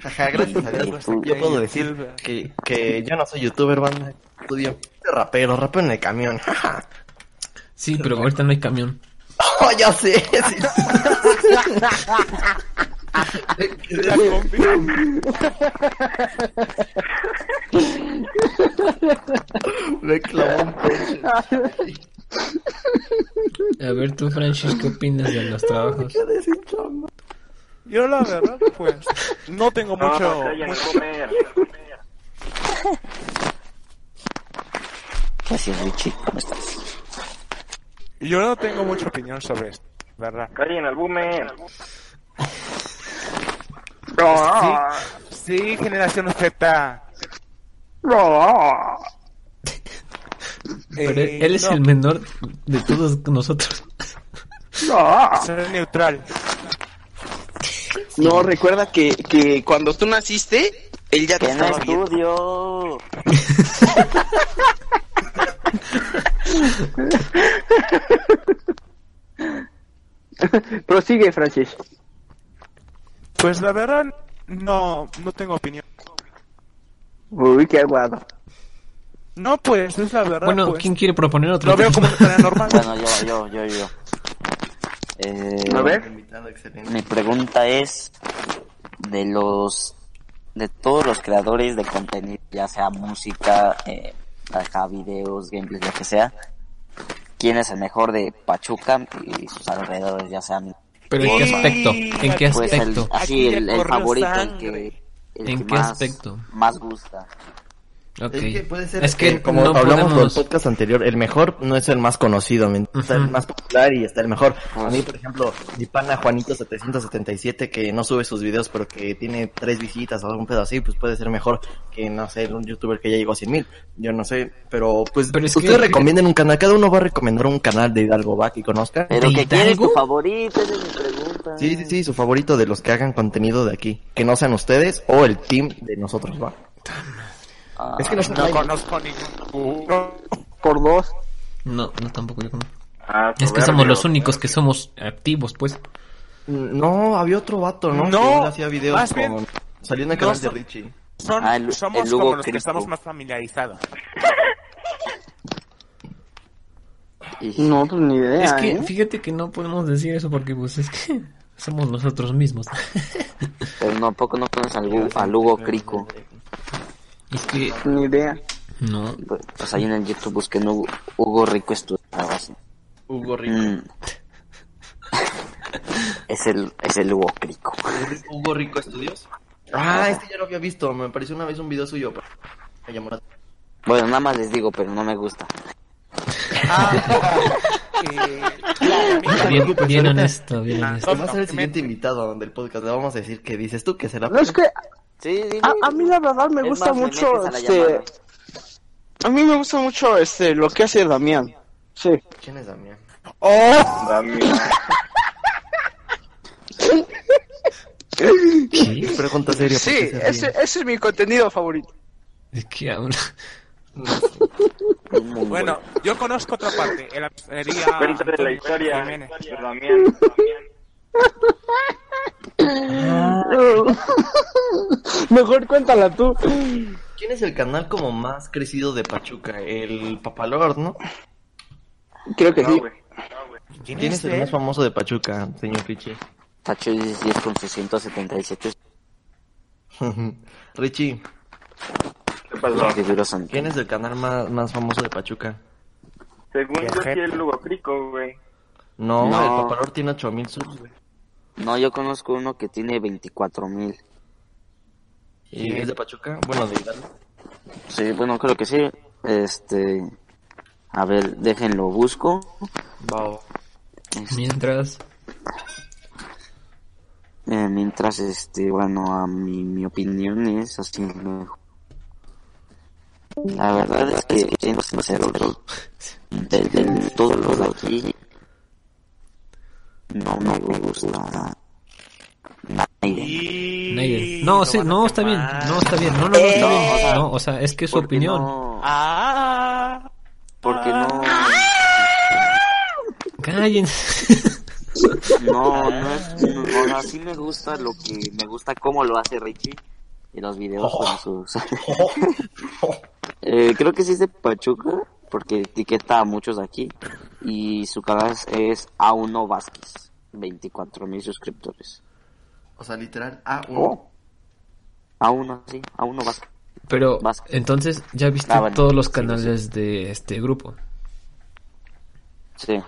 Jaja, gracias a Dios. Yo puedo decir que, que yo no soy youtuber, banda. Estudio rapero, rapero en el camión. Jaja. Sí, pero ahorita no hay camión. Oh, ya sé. sí. La combi. Me clavó un pecho. A ver tú, Francis, ¿qué opinas de los trabajos? Yo la verdad, pues, no tengo No, mucho... no. Gracias Richie, ¿cómo estás? Yo no tengo mucha opinión sobre esto, ¿verdad? Callen al boomer. Sí, sí, generación Z. Pero Eh, él es no, el menor de todos nosotros. Soy neutral. No, recuerda que, que cuando tú naciste, él ya te estaba viendo. estudio. Prosigue, Francis. Pues la verdad, no, no tengo opinión. Uy, qué aguado. No, pues, es la verdad. Bueno, pues. ¿quién quiere proponer otro Lo veo como una tarea normal. Bueno, yo, yo, yo, yo. Eh, A ver. Mi pregunta es de los de todos los creadores de contenido, ya sea música, eh, acá videos, gameplays, lo que sea, ¿quién es el mejor de Pachuca y sus alrededores, ya sean ¿Pero en qué aspecto? ¿En qué pues el, aspecto? así el, el favorito, el que el ¿En que qué más, aspecto? más gusta? Es que puede ser Es que como no hablamos podemos- del podcast anterior, el mejor no es el más conocido, está el más popular y está el mejor. A mí, por ejemplo, mi pana Juanito 777 que no sube sus videos pero que tiene tres visitas o algún pedo así, pues puede ser mejor que, no sé, un youtuber que ya llegó a 100 mil. Yo no sé, pero pues Pero es que- ustedes recomienden un canal, cada uno va a recomendar un canal de Hidalgo, va, que conozca. Pero ¿De que quieres Hidalgo? tu favorito, esa es mi pregunta. Sí, sí, sí, su favorito de los que hagan contenido de aquí. Que no sean ustedes o el team de nosotros, va. Ah, Es que no. No conozco ninguno. Por dos. No, no tampoco yo conozco. Ah, Es que somos los únicos que somos activos, pues. No, había otro vato, ¿no? No, Que hacía videos más bien, con... Salió en el no canal de son- Richie. Son, Ah, el- somos el como los que estamos más familiarizados. No, pues ni idea, Es que ¿eh? fíjate que no podemos decir eso porque pues es que somos nosotros mismos. pero no, ¿a poco no conoces al Hugo Crico? Es que Ni idea. no. Pues, pues ahí en el YouTube busquen Hugo, Hugo Rico Estudio, algo así. Hugo Rico. Mm. es el, es el Hugo Crico. Hugo Rico Estudios. Ah, este ya lo había visto. Me apareció una vez un video suyo. pero Me llamó la Bueno, nada más les digo, pero no me gusta. Eh, claro. Bien, bien honesto, bien Ah, honesto. Va a ser el siguiente invitado del podcast. Le vamos a decir que dices tú que será. No, es que Sí, dime. a, a mí la verdad me Es gusta más, mucho, este... llamada. A mí me gusta mucho este lo que hace Damián. Sí. ¿Quién es Damián? Oh, Damián. ¿Qué? Pregunta seria. ¿por sí, ese, ese es mi contenido favorito. ¿De qué habla? Bueno, yo conozco otra parte. En la historia Jiménez. de Damián. Mejor cuéntala tú. ¿Quién es el canal como más crecido de Pachuca? El Papalord, ¿no? Creo que No, sí. güey. ¿Quién es el más famoso de Pachuca, señor Richie? Tacho 10 con 677 Richie, ¿Qué pasó? ¿quién es el canal más, más famoso de Pachuca? Según yo, sí el Lugoprico, güey. No, No. el Papalord tiene 8000 subs, güey. No, yo conozco uno que tiene 24 mil. ¿Y es de Pachuca? Bueno, de Hidalgo. Sí, bueno, creo que sí. Este. A ver, déjenlo, busco. Va. Este, Mientras, eh, mientras, este, bueno, a mi, mi opinión es así. me- La verdad es que, siendo sincero, de, de todos los de aquí, no me gusta Naiden. No, sí, no, está bien. No, está bien. No, no, no, está No, bien. o sea, No, o sea, es que es su opinión. no, Ah, porque no, Cállense. no, no es, no, o sea, sí me gusta lo que, me gusta cómo lo hace Richie y los videos con sus, eh, creo que sí es de Pachuca, porque etiqueta a muchos de aquí, y su canal es- es A1 Vázquez, 24 mil suscriptores. O sea, literal, A1. Oh. A1, sí, A1 Vázquez. Pero, Vázquez. entonces, ¿ya viste Ah, bueno, todos los sí, canales de este grupo? Sí.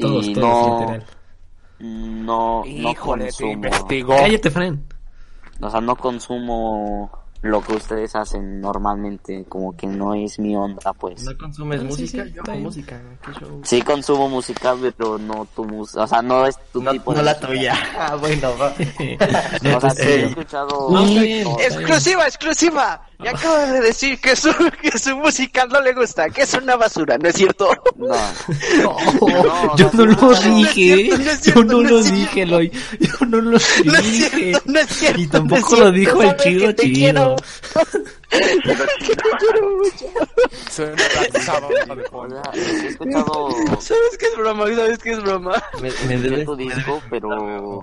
Todos, y todos, no, literal. no, no Híjole, te consumo, investigó. Cállate, Fran. o sea, no consumo lo que ustedes hacen normalmente, como que no es mi onda, pues. ¿No consumes Ah, sí, música? sí, Yo música. ¿Qué show? Sí consumo música, pero no tu música, o sea, no es tu No, tipo no de la música. tuya. Ah, bueno, va. No, O sea, sí he escuchado... Exclusiva, exclusiva. Y acaba de decir que su, que su música no le gusta, que es una basura, ¿no es cierto? No. No, yo no lo dije, yo no lo dije, Eloy, yo no lo No es dije, cierto, no es cierto. y no tampoco lo dijo el chido chido. he escuchado ¿Sabes qué es broma? ¿Sabes qué es broma? Me, me debes tu disco, pero...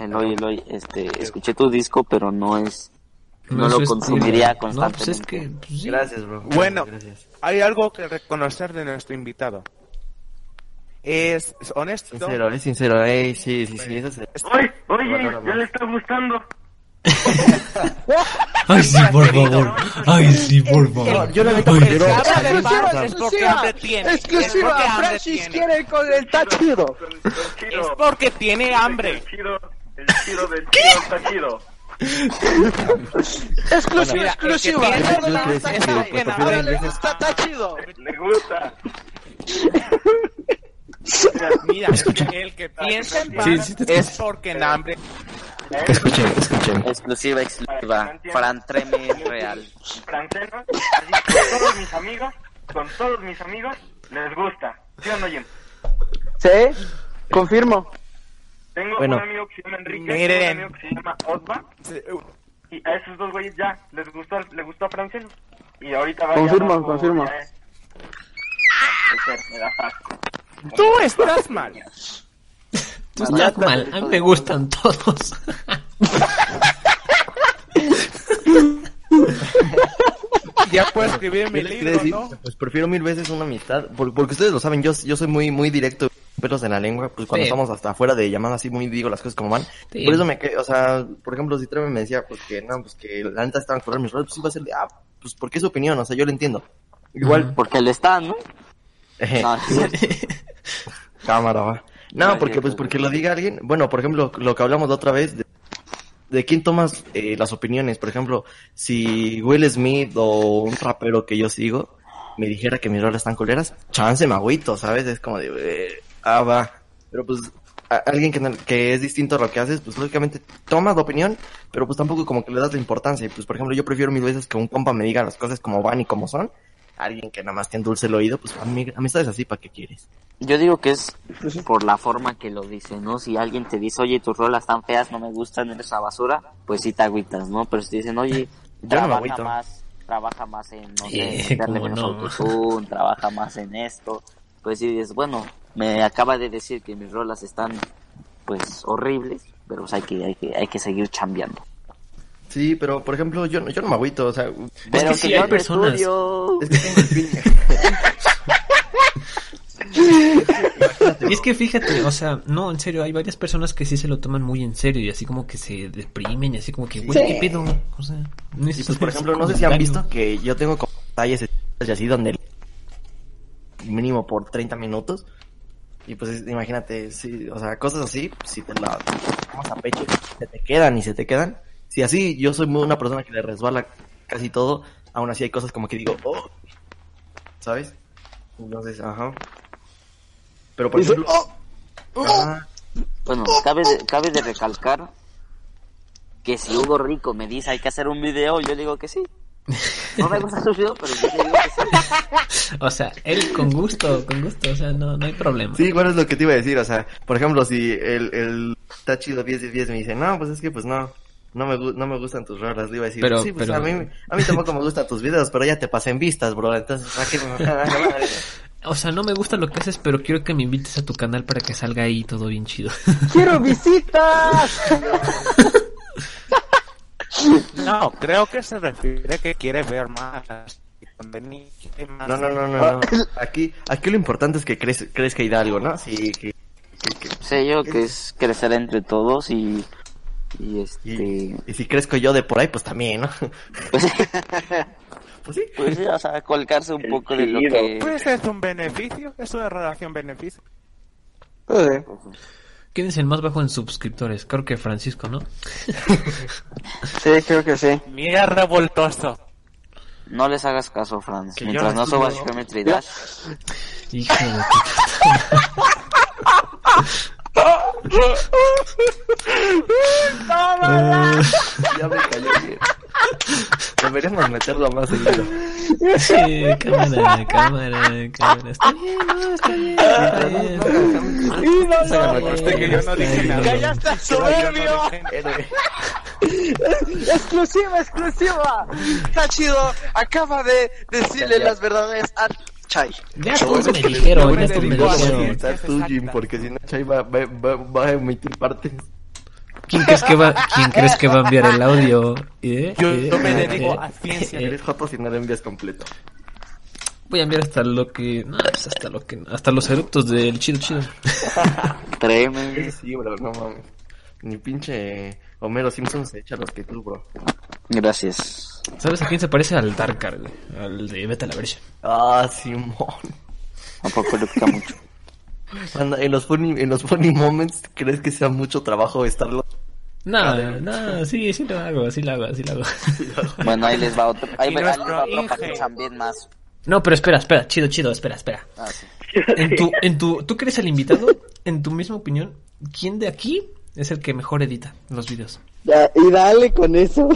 Eloy, Eloy, este, escuché tu disco, pero no es... No es lo su consumiría estilo. No, pues es constantemente. que, pues, sí. Gracias, bro. Bueno. Gracias. Hay algo que reconocer de nuestro invitado. Es honesto. Sincero, es sincero. Ey, sí, sí, sí. Eso se... Oye, oye, ya le está gustando. Ay, sí, por favor. Ay, sí, por favor. Yo habla de Exclusiva, paz, es porque tiene. Es Exclusiva, Francis quiere con el tachido. El Es porque tiene hambre. el el chido del chido está chido. Exclusiva, exclusiva. hambre le es gusta que chido. Ahora le gusta tachido. Le gusta. Mira, el que piensa en es porque en hambre. Escuchen, escuchen. Exclusiva, exclusiva. Fran Treme es real. Franceno, así, con todos mis amigos, con todos mis amigos, les gusta. ¿Sí o no, Jim? ¿Sí? Confirmo. Tengo Bueno. un amigo que se llama Enrique, Miren. un amigo que se llama Osva, y a esos dos güeyes ya les gustó, le gustó a Franceno. Y ahorita va Confirmo, ya abajo, confirmo. ya Ese me da paz. Tú estás mal. Tú estás mal, a mí me gustan todos. Ya puedes escribir mi ¿Qué les libro. Pues prefiero mil veces una amistad, por- porque ustedes lo saben, yo, yo soy muy, muy directo, pelos en la lengua, pues cuando Sí. estamos hasta afuera de llamada así, muy digo las cosas como van. Sí. Por eso me quedé, o sea, por ejemplo, si Treme me decía, pues que no, pues que la neta estaban cobrar mis roles, pues iba a ser de, ah, pues porque es su opinión, o sea, yo lo entiendo. Igual, Porque le está, ¿no? eh, No, cámara, va. No, porque pues porque lo diga alguien, bueno, por ejemplo, lo que hablamos la otra vez, de, de quién tomas eh, las opiniones, por ejemplo, si Will Smith o un rapero que yo sigo me dijera que mis rolas están coleras, chance me agüito, ¿sabes? Es como de, eh, ah, va. Pero pues, a- alguien que, no- que es distinto a lo que haces, pues lógicamente tomas la opinión, pero pues tampoco como que le das la importancia. Y pues, por ejemplo, yo prefiero mil veces que un compa me diga las cosas como van y como son, alguien que nada más te endulce el oído, pues ami- amistades así, ¿para qué quieres? Yo digo que es por la forma que lo dice, ¿no? Si alguien te dice, oye, tus rolas están feas, no me gustan, eres una basura, pues sí te agüitas, ¿no? Pero si te dicen, oye, no trabaja más, trabaja más en, no sé, cómo menos no. autotune, trabaja más en esto. Pues sí, dices, bueno, me acaba de decir que mis rolas están, pues, horribles, pero pues hay que, hay que, hay que seguir chambeando. Sí, pero por ejemplo, yo, no- yo no me agüito, o sea, Pero que sí yo hay no personas. estudio. es que tengo. Y es que fíjate, o sea, no, en serio, hay varias personas que sí se lo toman muy en serio y así como que se deprimen y así como que, güey, Sí. ¿qué pedo? O sea, no Y pues, por ejemplo, no sé si han visto que yo tengo como detalles y así donde mínimo por 30 minutos. Y pues es- imagínate, sí, o sea, cosas así, si te la tomas a pecho, se te quedan y se te quedan. Si así yo soy muy una persona que le resbala casi todo, aún así hay cosas como que digo, oh, ¿sabes? Entonces, ajá. Pero por ejemplo, "Oh". ajá, Bueno, cabe de, cabe de recalcar que si Hugo Rico me dice hay que hacer un video, yo digo que sí. No me gusta su video, pero yo digo que sí. O sea, él con gusto, con gusto, o sea, no, no hay problema. Sí, bueno, es lo que te iba a decir, o sea, por ejemplo, si el, el está chido 10 de 10 me dice, no, pues es que pues no, no me, no me gustan tus rolas, le iba a decir, Pero- sí, pues pero- a, mí, a mí tampoco me gustan tus videos, pero ya te pasé en vistas, bro, entonces, ¿para qué me a? O sea, no me gusta lo que haces, pero quiero que me invites a tu canal para que salga ahí todo bien chido. ¡Quiero visitas! No, creo que se refiere que quiere ver más No, no, no, no, no. Aquí, aquí lo importante es que crez, crezca Hidalgo, ¿no? Sí, que, que- que- Sé yo que es crecer entre todos y, y este, y, y si crezco yo de por ahí, pues también, ¿no? pues, Pues sí. pues sí, o sea, colgarse un El poco de lo que... Pues es un beneficio, es una relación beneficio. ¿Quién es el más bajo en suscriptores? Creo que Francisco, ¿no? Sí, creo que sí. Mira revoltoso. No les hagas caso, Franz. Que Mientras no no subas estudio. Geometry Dash, Hijo de tu- Ya me callé. bien. Deberíamos meterlo más seguido. Sí, cámara, cámara, cámara. Está bien, no, está bien, está bien. Está bien. Conste que yo no dije nada. ¡Que ya está soberbio! ¡Exclusiva, exclusiva! Está chido. Acaba de decirle las verdades a Chai. Ya todos me dijeron, ya todos me Igual, dijeron. Está tú, Jim, porque si no, Chay va, va, va, va a emitir partes. ¿Quién crees que va, quién crees que va a enviar el audio? ¿Eh? Yo, ¿Eh? yo me ¿Eh? dedico ¿Eh? a ciencia. Eres joto si no lo envías completo. Voy a enviar hasta lo que, no, pues hasta lo que, hasta los eructos del chido chido. créeme. Sí, bro, no mames. Ni pinche Homero Simpson se echa los que tú, bro. Gracias. ¿Sabes a quién se parece al Darkar, güey? Al de Beta la versión. Ah, Simón. Tampoco le pica mucho. Anda, en los funny, en los funny moments, ¿crees que sea mucho trabajo estarlo? No, no, sí, sí lo hago, sí lo hago, sí lo hago. Bueno, ahí les va otro. Ahí les va otro para que Inge. chambien más. No, pero espera, espera, chido, chido, espera, espera. Ah, sí. En tu, en tu, ¿tú crees el invitado? En tu misma opinión, ¿quién de aquí es el que mejor edita los videos? Ya, y dale con eso.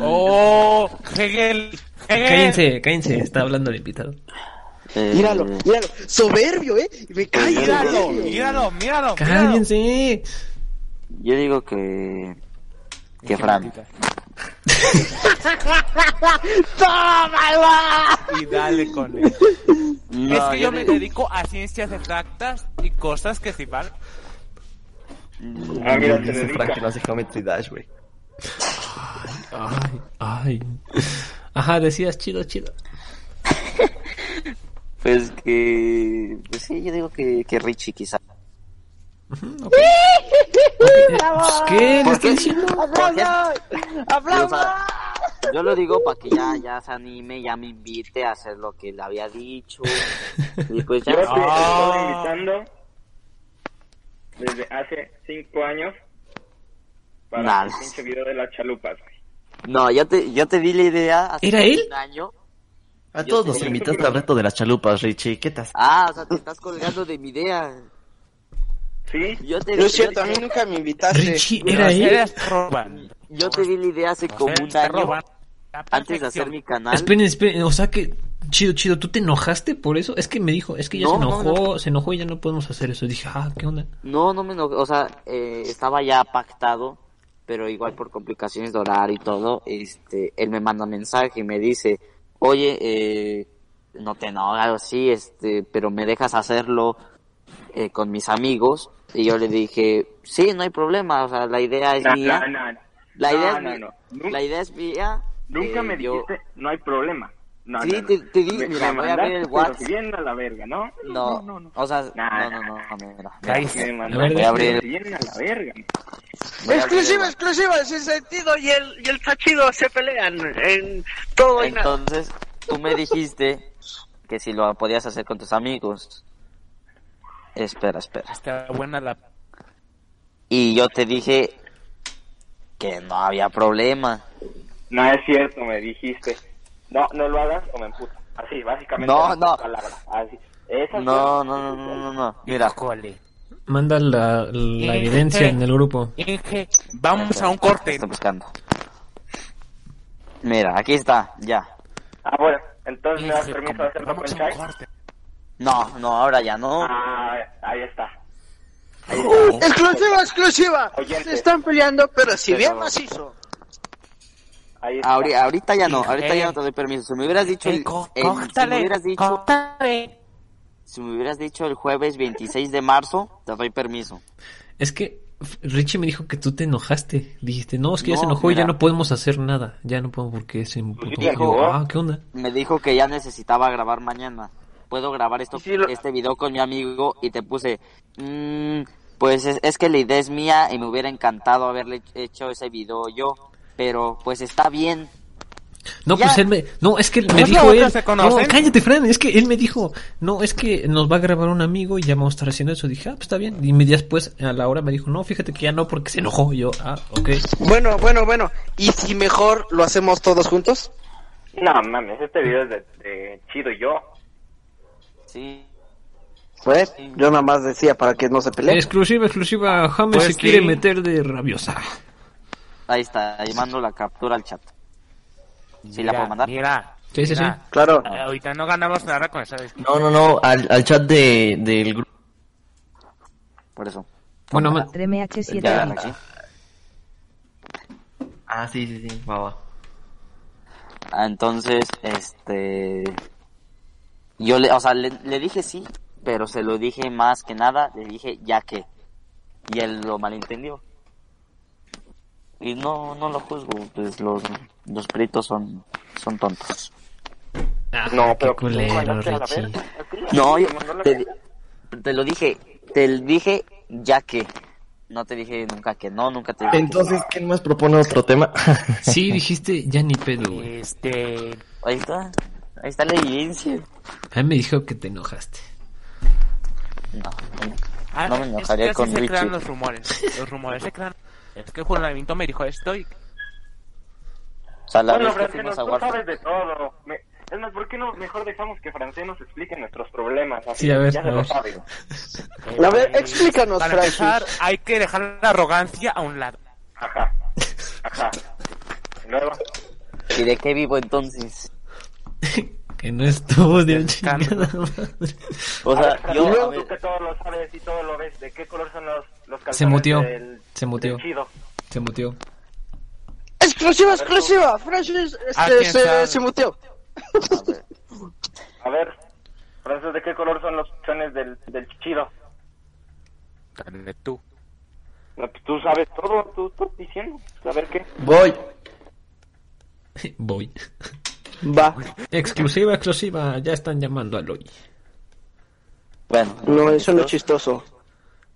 ¡Oh! Hegel. Hegel. Cállense, cállense, está hablando el invitado. Eh, Míralo, míralo. Soberbio, ¿eh? Me cae Míralo, míralo, míralo. míralo. Cállense. Yo digo que. Que Fran. Y dale con él. No, es que yo me digo- dedico a ciencias exactas y cosas que si van. Ah, mira, te Dice dedica. Frank que no hace Geometry Dash, güey. Ay, ay. Ajá, decías chido, chido. Pues que. Pues sí, yo digo que, que Richie quizá. Ok. Ok, eh, pues, ¿Qué le estoy diciendo? Porque- ¡Aplausos! o sea, yo lo digo para que ya, ya se anime, ya me invite a hacer lo que le había dicho. Y pues ya. Yo te estoy Ah. invitando desde hace cinco años para Nada. el pinche video de las chalupas. güey. No, yo te, yo te di la idea hace ¿Era él? un año. A todos nos invitaste al reto de las chalupas, Richie. ¿Qué tal? Ah, o sea, te estás colgando de mi idea. ¿Sí? Yo te, No es yo cierto, a te- mí nunca me invitaste. Richie, ¿era él? Yo te di la idea hace como un año antes de hacer mi canal. Esperen, esperen, o sea que, chido, chido, ¿tú te enojaste por eso? Es que me dijo, es que ya No, se no, enojó, se enojó y ya no podemos hacer eso. Dije, ah, ¿qué onda? No, no me enojé, o sea, eh, estaba ya pactado pero igual por complicaciones de horario y todo, este, él me manda mensaje y me dice, oye, eh, no te enojas, sí, este, pero me dejas hacerlo eh, con mis amigos. Y yo le dije, sí, no hay problema, o sea, la idea es No, mía. no, no, no. La idea es mía. La idea es mía. Nunca eh, me yo- dijiste, no hay problema. No, Sí, no, no. te- te di- Me- mira, me voy a abrir el WhatsApp. a la verga, ¿no? No, no, no. o sea, Nah, no, no, no, no, mira, mira. Me voy a abrir a la verga. voy Exclusiva, exclusiva, sin sentido y el, y el tachido se pelean en todo y nada. Entonces, tú me dijiste que si lo podías hacer con tus amigos. Espera, espera. Está buena la... Y yo te dije que no había problema. No es cierto, me dijiste. No, no lo hagas o me emputa. Así, básicamente. No, no. Así. Esas No, no, no, no, no, no. Mira, Cole. Manda la, la evidencia en el grupo. Inge, vamos a un corte. estoy buscando. Mira, aquí está, ya. Ah, bueno, entonces me das permiso de hacerlo con Chai. No, no, ahora ya no. Ah, ahí está. Exclusiva, exclusiva. Oyente. Se están peleando, pero si bien macizo. Ahí está. Ahori- ahorita ya no, ahorita ya no te doy permiso. Si me hubieras dicho el, có- el- si me hubieras dicho, si me hubieras dicho el jueves 26 de marzo, te doy permiso. Es que Richie me dijo que tú te enojaste. Dijiste, no, es que ya se enojó y ya no podemos hacer nada. Ya no podemos porque se emputó. yo, dijo. ah, ¿qué onda? Me dijo que ya necesitaba grabar mañana. Puedo grabar esto, Sí, lo- este video con mi amigo y te puse, "Mm, pues es, es que la idea es mía y me hubiera encantado haberle hecho ese video yo, pero pues está bien. No, Ya. pues él me... No, es que me ¿Cómo dijo él... No, cállate, Fran. Es que él me dijo... No, es que nos va a grabar un amigo y ya vamos a estar haciendo eso. Dije, ah, pues está bien. Y me después, a la hora, me dijo, no, fíjate que ya no porque se enojó. Y yo, ah, ok. Bueno, bueno, bueno. ¿Y si mejor lo hacemos todos juntos? No, mames, este video es de, de Chido y yo. Sí. Pues, yo nada más decía para que no se peleen. Exclusiva, exclusiva. James Pues se sí. quiere meter de rabiosa. Ahí está, ahí mando la captura al chat. ¿Sí la puedo mandar? Mira, Sí, sí, mira, Claro. eh, Ahorita no ganamos nada con esa No, no, no, al, al chat de, del grupo. Por eso. Bueno, ma- MH7 Ya, bits. aquí. Ah, sí, sí, sí, va, va. Ah, entonces, este... Yo le, o sea, le, le dije sí, pero se lo dije más que nada, le dije ya que. Y él lo malentendió. Y no, no lo juzgo, pues los, los peritos son, son tontos. Ah, No, pero culero, a la. No, yo Te mandó la te, lo dije, te dije ya que. No te dije nunca que no, nunca te dije que Entonces, ¿quién más propone otro tema? Sí, dijiste, ya ni pedo, güey. Este... Ahí está, ahí está la evidencia. A mí me dijo que te enojaste. No, ah, No me es enojaría que así con se crean Richie. los rumores. Los rumores se crean. Es que Juan Lavinto me dijo esto y... o sea, la Bueno, vez que fuimos a Warfare- sabes de todo. Me- Es más, ¿por qué no mejor dejamos que Francés nos explique nuestros problemas? Así, Sí, a ver, ya se lo sabe. A ver, explícanos, Para Francis. empezar, hay que dejar la arrogancia a un lado. Ajá. Ajá. Luego, ¿Y de qué vivo entonces? Que no estuvo de chingada madre. O sea, ver, yo, tú que todo lo sabes y todo lo ves, ¿de qué color son los, los calzones Se muteó, del, se chido? Se muteó. Exclusiva, exclusiva. Francis Ah, este, se, se muteó. A ver, Francés, ¿de qué color son los calzones del, del chido? Dale tú. No, pues tú sabes todo, tú estás diciendo. A ver qué. Voy. Voy. Va. Exclusiva, exclusiva. Ya están llamando a Loy. bueno. No, eso no es chistoso.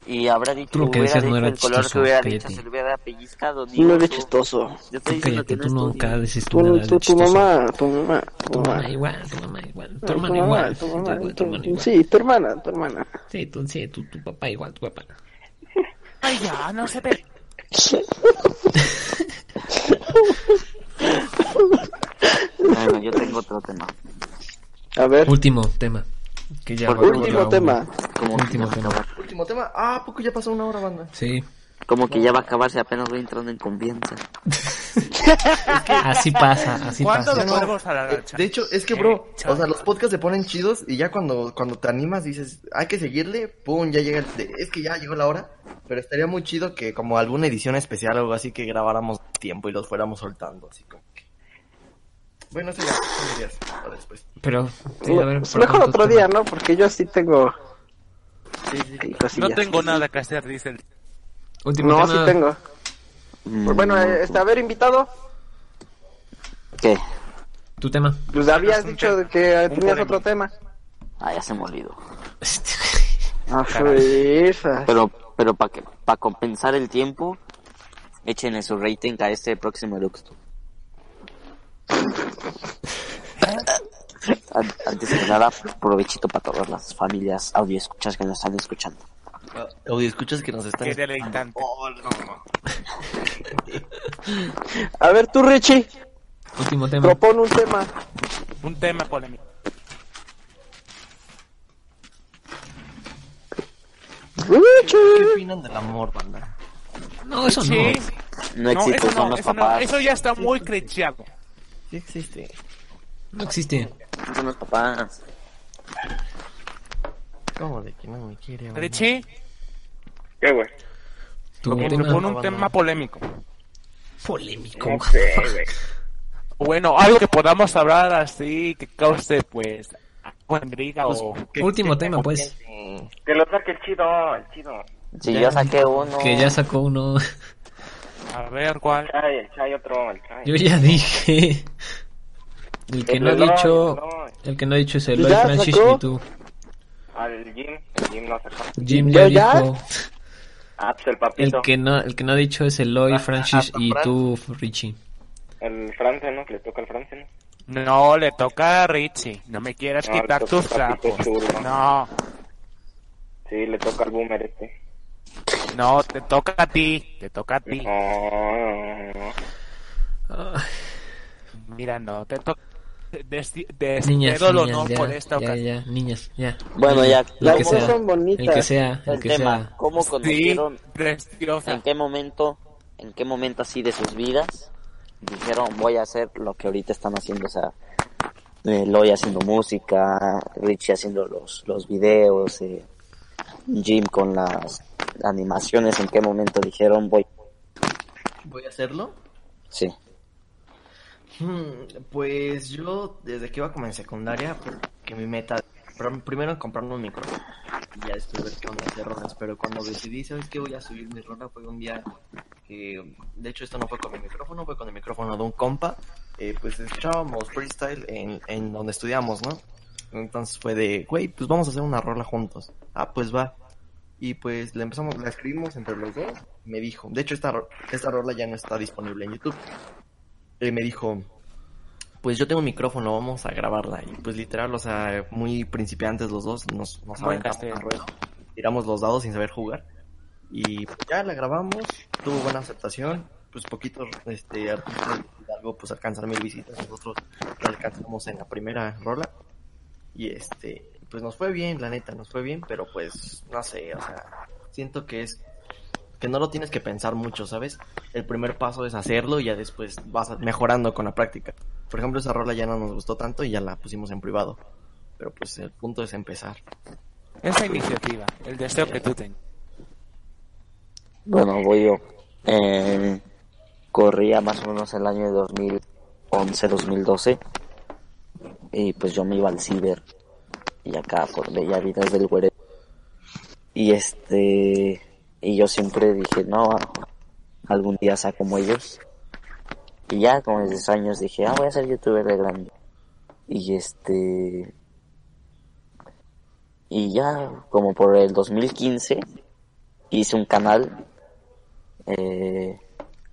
Y habrá dicho, Tú lo que hubiera decías no era el color que chistoso, hubiera cállate. dicho, se le hubiera pellizcado. ni No oso. chistoso. Yo estoy Tú cállate, tú no nunca dices Tu, nada de tu, tu chistoso. mamá, tu mamá, tu Tu mamá. mamá igual, tu mamá igual, tu Tu hermana mamá, igual. tu mamá, Tu- tu hermana tu- igual. Sí, tu hermana, tu hermana. Sí, tú, sí, tu, tu papá igual, tu papá. Ay, ya, no se ve. Bueno, yo tengo otro tema. A ver, Último tema. Que ya Por último tema. Como Último a tema. Último tema. Ah, ¿a poco ya pasó una hora, banda? Sí. como que ya va a acabarse, apenas voy entrando en confianza. Así pasa, así ¿Cuánto pasa. lo podemos alargar? De hecho, es que, Eh, bro, chao. o sea, los podcasts se ponen chidos y ya cuando, cuando te animas dices, hay que seguirle, pum, ya llega el... es que ya llegó la hora, pero estaría muy chido que como alguna edición especial o algo así que grabáramos tiempo y los fuéramos soltando, así como. Bueno, eso ya, ideas para después. Pero, sí, a ver, Pues mejor otro día. ¿no? Porque yo sí tengo Sí, sí, sí. No tengo nada que hacer, dice el... Último No, tema. sí tengo. Mm, Bueno, eh, este, a ver, invitado, ¿Qué? Tu tema. pues habías dicho que Un tenías otro tema. Ah, ya se me olvidó. Ah. Pero, pero para que, para compensar el tiempo, échenle su rating a este próximo Eruxto. An- Antes de nada, provechito para todas las familias audio escuchas que nos están escuchando. Audio, escuchas que nos están... Qué deleitante. A ver, tú, Richie, Último tema. propone un tema. Un tema polémico. ¿Qué Richie. opinan del amor, banda? No, eso no. Sí. No No, existe, eso son no, los eso no, papás. eso ya está muy crecheado. Sí existe. No existe. Son los papás. ¿Cómo de que no me quiere? banda? Richie, ¿Qué, güey? Tu propone tema un tema polémico. polémico. No sé, güey. Bueno, algo que podamos hablar así, que cause, pues, intriga o... Último tema, pues. Que lo saque el chido, el chido. Si yo saqué uno. Que ya sacó uno. A ver, ¿cuál? Chai, el chai otro, el chai. Yo ya dije. El que El no ha dicho. el. El que no ha dicho es Eloy ¿Ya Francis y tú. Al Jim, el Jim no sacó. Jim ¿Yo ya dijo. Ah, pues el El que no, el que no ha dicho es Eloy Ah, Francis ah, y tú, Richie. El France, ¿no? Que le toca al France, ¿no? No, le toca a Richie. No me quieras No, quitar tus trapos. No, Sí, le toca al boomer este. No, te toca a ti. Te toca a ti. No, no, no. Mira, no, te toca... Des, des, niñas, niñas, honor ya, por esta ya, ocasión. ya, niñas, ya. Bueno, ya. El Las que sea. son bonitas. El que sea, el El que tema, sea. ¿cómo conocieron? ¿En qué momento, en qué momento así de sus vidas dijeron voy a hacer lo que ahorita están haciendo? O sea, eh, Loy haciendo música, Richie haciendo los, los videos, eh, Jim con las animaciones. ¿En qué momento dijeron voy? ¿Voy a hacerlo? Sí. Hmm, Pues yo desde que iba como en secundaria, que mi meta, pr- primero comprarme un micrófono y ya después ver qué onda hacer rolas, pero cuando decidí, ¿sabes qué? Voy a subir mi rola fue un día que, de hecho esto no fue con mi micrófono, fue con el micrófono de un compa, eh, pues escuchábamos freestyle en, en donde estudiamos, ¿no? Entonces fue de, güey, pues vamos a hacer una rola juntos. Ah, pues va. Y pues la empezamos, la escribimos entre los dos. Me dijo, de hecho esta, esta rola ya no está disponible en YouTube. Y me dijo, pues yo tengo un micrófono, vamos a grabarla. Y pues literal, o sea, muy principiantes los dos, nos, nos aventamos castellano. al ruedo, tiramos los dados sin saber jugar. Y pues, ya la grabamos, tuvo buena aceptación, pues poquitos este, artistas algo pues alcanzan mil visitas, nosotros la alcanzamos en la primera rola. Y este, pues nos fue bien, la neta, nos fue bien, pero pues, no sé, o sea, siento que es que no lo tienes que pensar mucho, ¿sabes? El primer paso es hacerlo y ya después vas mejorando con la práctica. Por ejemplo, esa rola ya no nos gustó tanto y ya la pusimos en privado. Pero pues el punto es empezar. Esa iniciativa, el deseo que tú tengas. Bueno, voy yo. Eh, corría más o menos el año de 2011-2012. Y pues yo me iba al ciber. Y acá por Bellavidas del Güere. Y este. Y yo siempre dije, no, algún día sea como ellos. Y ya desde esos años dije, ah, voy a ser youtuber de grande. Y este. Y ya como por el 2015 hice un canal eh,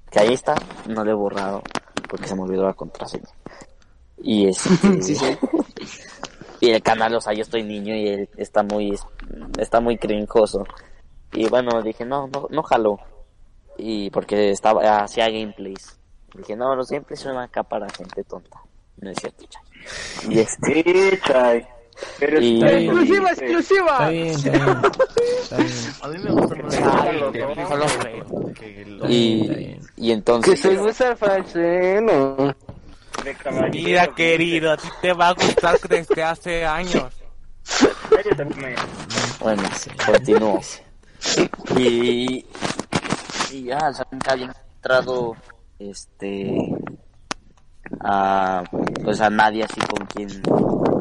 que ahí está, no lo he borrado porque se me olvidó la contraseña. Y este, y el canal, o sea, yo estoy niño y él está muy, está muy crinjoso. Y bueno, dije, no, no, no jaló. Y porque estaba, hacía gameplays. Dije, no, los gameplays son acá para gente tonta. No es cierto, chay. Y este, Sí, chai. Pero Y- está Exclusiva, exclusiva. Está bien, está bien. Está bien. A mí me gusta más que- que y, y Que entonces, soy César Falseno. De caballero. Mira, querido, a ti te va a gustar desde hace años. Bueno, continúo. Y, y ya, al saber que había entrado este a pues a nadie así con quien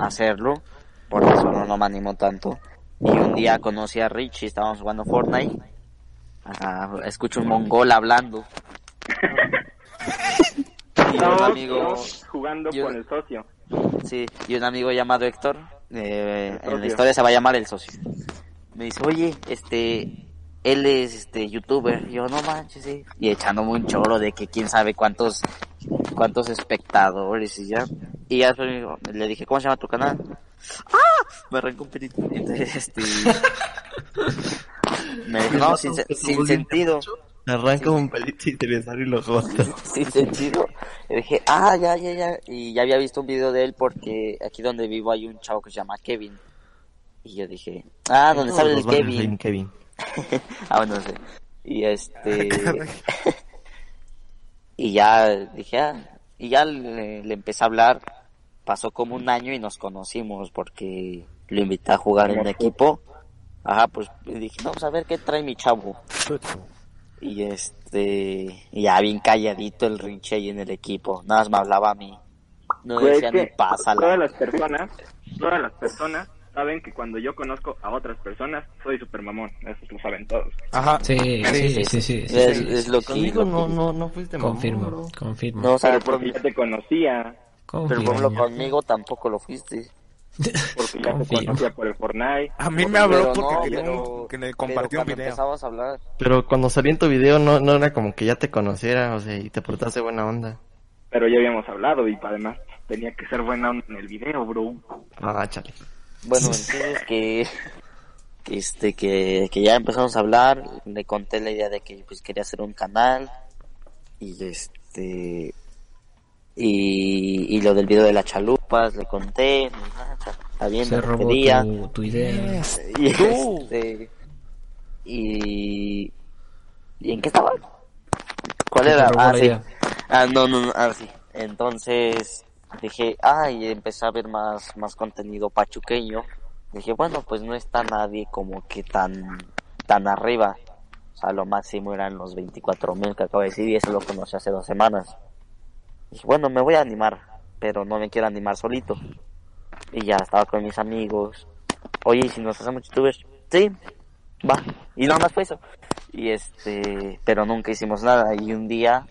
hacerlo, por eso no, no me animó tanto. Y un día conocí a Rich y estábamos jugando Fortnite. Ah, escucho un mongol hablando. y un Estamos amigo jugando yo- con el socio. Sí, y un amigo llamado Héctor, eh, en la historia se va a llamar el socio. Me dice, oye, este, él es este youtuber. Y yo, no manches, sí. Y echándome un choro de que quién sabe cuántos, cuántos espectadores y ya. Y ya le dije, ¿cómo se llama tu canal? ¡Ah! Me arrancó un pedito. Entonces, este, me dijo, no, sin, se- sin sentido. Arranca un pelito y te le sale los ojos. sin sentido. Y dije, ah, ya, ya, ya. Y ya había visto un video de él porque aquí donde vivo hay un chavo que se llama Kevin. Y yo dije, ah, donde sale el Kevin. un Kevin. ah, bueno, no sé. Y este. y ya dije, ah. Y ya le, le empecé a hablar. Pasó como un año y nos conocimos porque lo invité a jugar en el equipo. Ajá, pues dije, vamos a ver qué trae mi chavo. Y este, y ya bien calladito el rinche ahí en el equipo. Nada más me hablaba a mí. No Güey, decía ni pásala. Todas las personas, todas las personas saben que cuando yo conozco a otras personas soy super mamón. Eso lo saben todos. Ajá. Sí, sí, sí, sí, sí, sí, Es, sí. es lo que Conmigo no, no, no fuiste mamón, Confirmo, bro. confirmo. No, o sea, Pero por, porque ya te conocía, pero confirmo. por ejemplo conmigo tampoco lo fuiste. Porque ya te conocía por el Fortnite. A mí me habló porque no, quería pero- un- que le compartió un video. empezabas a hablar. Pero cuando salí en tu video no, no era como que ya te conociera, o sea, y te portaste buena onda. Pero ya habíamos hablado y además tenía que ser buena onda en el video, bro. Ah, chale. Bueno, entonces que este que, que ya empezamos a hablar, le conté la idea de que pues quería hacer un canal y este y, y lo del video de las chalupas le conté, ah, está bien, Se robó tu, tu idea. Y este y ¿y en qué estaba? ¿Cuál era? Ah, sí. Ah, no, no, no, ah, sí. Entonces dije, ah, y empecé a ver más, más contenido pachuqueño. Dije, bueno, pues no está nadie como que tan, tan arriba. O sea, lo máximo eran los 24 mil que acabo de decir y eso lo conocí hace dos semanas. Dije, bueno, me voy a animar, pero no me quiero animar solito. Y ya estaba con mis amigos. Oye, ¿y si nos hacemos youtubers? Sí, va. Y nada más fue eso. Y este, pero nunca hicimos nada. Y un día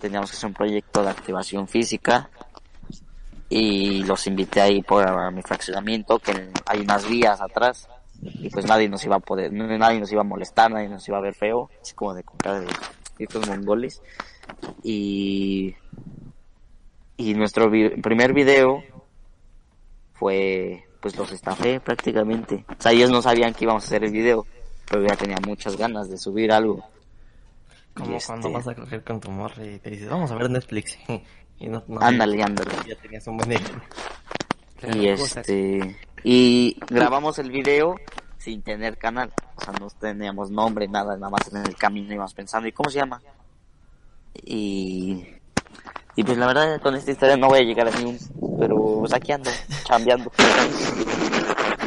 teníamos que hacer un proyecto de activación física y los invité ahí por mi fraccionamiento que hay unas vías atrás y pues nadie nos iba a poder nadie nos iba a molestar nadie nos iba a ver feo así como de comprar estos mongoles y y nuestro vi- primer video fue pues los estafé prácticamente o sea ellos no sabían que íbamos a hacer el video pero ya tenía muchas ganas de subir algo Como cuando este- vas a coger con tu morra y te dices, vamos a ver Netflix. y no, no- Ándale, ándale. Ya tenías un buen ejemplo. y este y grabamos el video sin tener canal o sea no teníamos nombre nada nada más en el camino íbamos pensando y cómo se llama y y pues la verdad con esta historia no voy a llegar a ningún pero pues aquí ando chambeando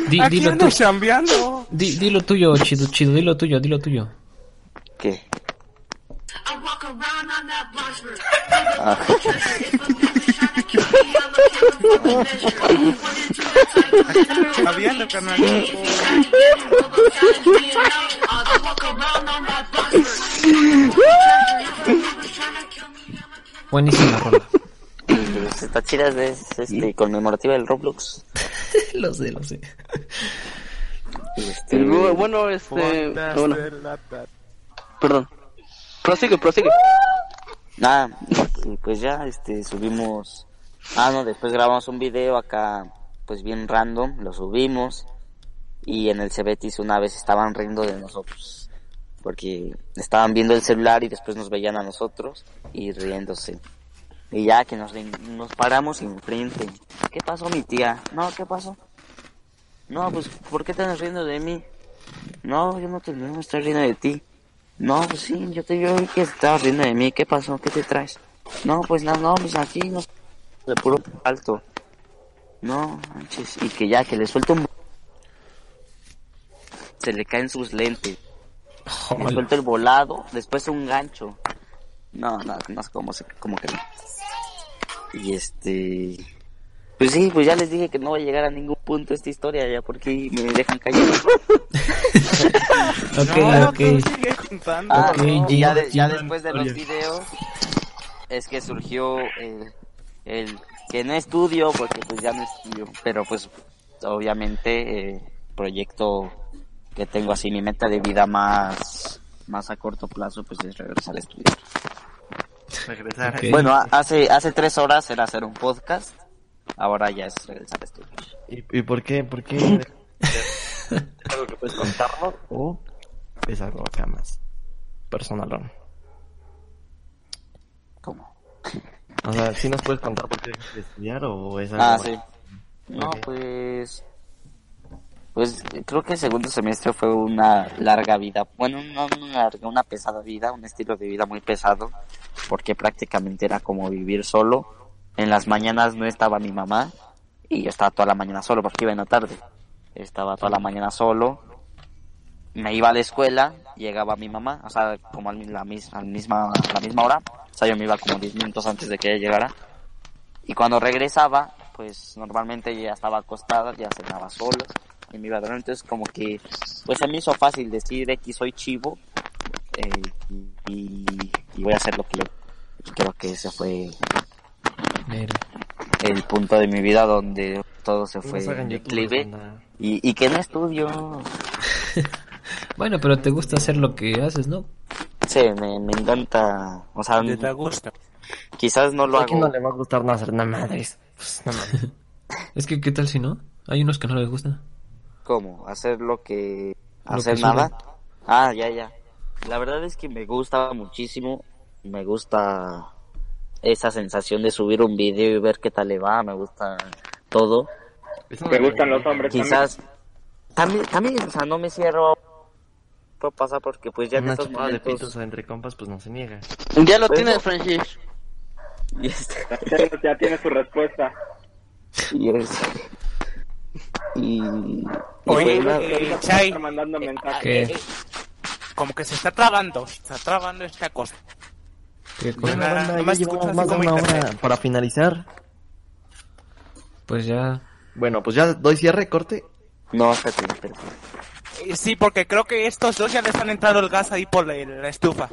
Di, Aquí dilo ando chambeando. Di, dilo tuyo, chido, chido, dilo tuyo, dilo tuyo. ¿Qué? Ah. Carnal. Buenísima rola. Pues, está chida es este conmemorativa del Roblox lo sé, lo sé. Este, bueno, este, bueno, perdón. Prosigue, prosigue. Nada, y pues ya, este, subimos, ah, no, después grabamos un video acá, pues bien random, lo subimos, y en el Cebetis una vez estaban riendo de nosotros, porque estaban viendo el celular y después nos veían a nosotros, y riéndose. Y ya que nos, nos paramos enfrente, ¿qué pasó mi tía? No, ¿qué pasó? No, pues, ¿por qué estás riendo de mí? No, yo no te no estoy riendo de ti. No, pues sí, yo te vi que estabas riendo de mí. ¿Qué pasó? ¿Qué te traes? No, pues nada, no, pues aquí no de puro alto. No, manches, y que ya que le suelto un se le caen sus lentes me suelto el volado, después un gancho. No, no, no sé cómo, se, cómo que no. Y este... Pues sí, pues ya les dije que no va a llegar a ningún punto esta historia ya porque me dejan callado. Ok, No, ok. Ah, Ok, y ya, de- ya después de los videos es que surgió el, el que no estudio porque pues ya no estudio, pero pues obviamente eh, proyecto que tengo así mi meta de vida más más a corto plazo pues es regresar a estudiar. Regresar. Ok. Bueno, hace hace tres horas era hacer un podcast, ahora ya es regresar a estudiar. ¿Y, y por qué? ¿Por qué? ¿Es algo que puedes contarlo o es algo acá más personalón? ¿Cómo? O sea, ¿sí nos puedes contar por qué estudiar o es algo Ah, más- sí. No, pues. Pues creo que el segundo semestre fue una larga vida. Bueno, no una larga, una pesada vida, un estilo de vida muy pesado. Porque prácticamente era como vivir solo. En las mañanas no estaba mi mamá. Y yo estaba toda la mañana solo porque iba en la tarde. Estaba toda la mañana solo. Me iba a la escuela, llegaba mi mamá, o sea, como a la, misma, la misma hora. O sea, yo me iba como 10 minutos antes de que ella llegara. Y cuando regresaba, pues normalmente ella estaba acostada, ya cenaba sola iba a dormir. Entonces como que, pues se me hizo fácil decir X soy chivo eh, y, y voy a hacer lo que yo. Creo que ese fue Mira. el punto de mi vida donde todo se fue en declive y, y que no estudio. Bueno, pero te gusta hacer lo que haces, ¿no? Sí, me, me encanta, o sea, ¿Te da gusto? quizás no lo ¿A quién no hago. le va a gustar no hacer nada madres? Pues, no. Es que, ¿qué tal si no? Hay unos que no les gusta. ¿Cómo? ¿Hacer lo que... Lo hacer que nada? Ah, ya, ya. La verdad es que me gusta muchísimo. Me gusta esa sensación de subir un video y ver qué tal le va. Me gusta todo. Me gustan los hombres Quizás... También, también, o sea, no me cierro... Puedo pasar porque pues ya en Una estos de pitos entre compas, pues no se niega. Ya lo Pues tienes, no. Francis. Ya tiene su respuesta. Y es... Y... y Oye, eh, Chai, mandando mensajes. ¿Qué? eh, como que se está trabando, se está trabando esta cosa. ¿Qué cosa? Bueno, Nada, banda, nomás ya escucho llevamos así más de una internet. hora para finalizar. Pues ya. Bueno, pues ya doy cierre, corte. No, espérate, espérate. Eh, Sí, porque creo que estos dos ya les han entrado el gas ahí por la, la estufa.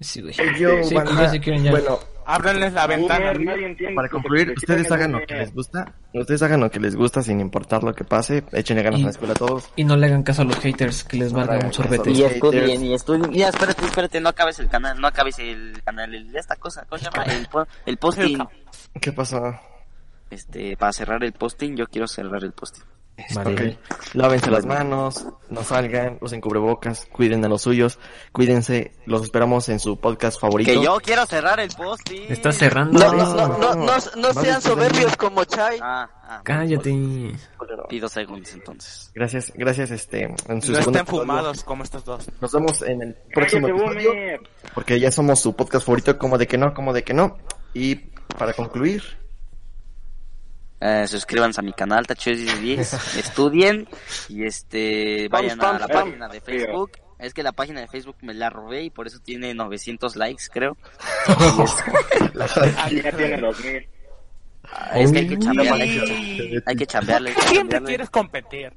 Sí, güey. Yo, Sí, banda, ya se quieren ya. Bueno, Ábranles la ventana. Boomer, nadie entiende para concluir, te ustedes hagan lo que les gusta. Ustedes hagan lo que les gusta sin importar lo que pase. Échenle ganas Y- a la escuela a todos. Y no le hagan caso a los haters que les valga hagan un sorbete. Y estudien, y estudien. Ya, espérate, espérate, no acabes el canal, no acabes el canal, el- esta cosa, ¿cómo se llama? El, el posting. ¿Qué pasó? Este, para cerrar el posting, yo quiero cerrar el posting. Vale. Ok. Lávense las manos, no salgan, usen cubrebocas, cuiden a los suyos, cuídense. Los esperamos en su podcast favorito. Que yo quiero cerrar el posting. Está cerrando. No, no, no, no, no, no sean soberbios como Chai. Ah, ah. Cállate. Pido segundos entonces. Gracias, gracias, este, en su No estén episodio. fumados como estos dos. Nos vemos en el próximo episodio, porque ya somos su podcast favorito, como de que no, como de que no. Y para concluir, Eh, suscríbanse a mi canal, 10, estudien y este vayan a la pam, página de Facebook. Es que la página de Facebook me la robé y por eso tiene 900 likes, creo. Ah, ya tiene 2000. Es que hay que chambearle, hay que chambearle. Siempre chambearle. quieres competir.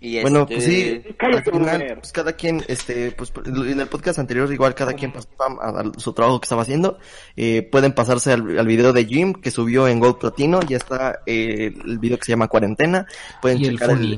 Y bueno, este, pues sí, al Cállate, final, pues cada quien, este, pues en el podcast anterior igual cada quien pasó a, a su trabajo que estaba haciendo. Eh, pueden pasarse al, al video de Jim que subió en Gold Platino, ya está eh, el video que se llama Cuarentena. Pueden el checar funny.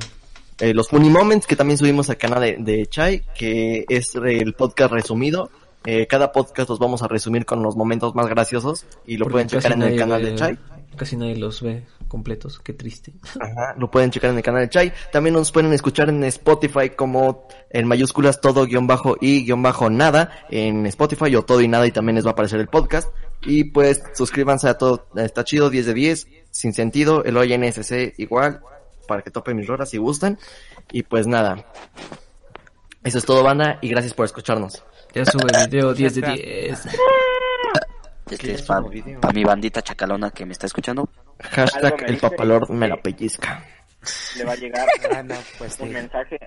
eh, los Funny Moments que también subimos al canal de, de Chai, que es el podcast resumido. Eh, cada podcast los vamos a resumir con los momentos más graciosos y lo Porque pueden checar en el canal de Chai. Casi nadie los ve completos. Qué triste. Ajá, lo pueden checar en el canal de Chai. También nos pueden escuchar en Spotify como en mayúsculas todo guion bajo y guion bajo nada en Spotify o todo y nada y también les va a aparecer el podcast. Y pues suscríbanse a todo, está chido, 10 de 10, sin sentido, el ONSC igual, para que topen mis rolas si gustan. Y pues nada. Eso es todo banda y gracias por escucharnos. Ya sube video 10 de 10. Este es para mi bandita chacalona que me está escuchando. Hashtag el dice papalor me la pellizca. Le va a llegar Ah, no, pues un sí. mensaje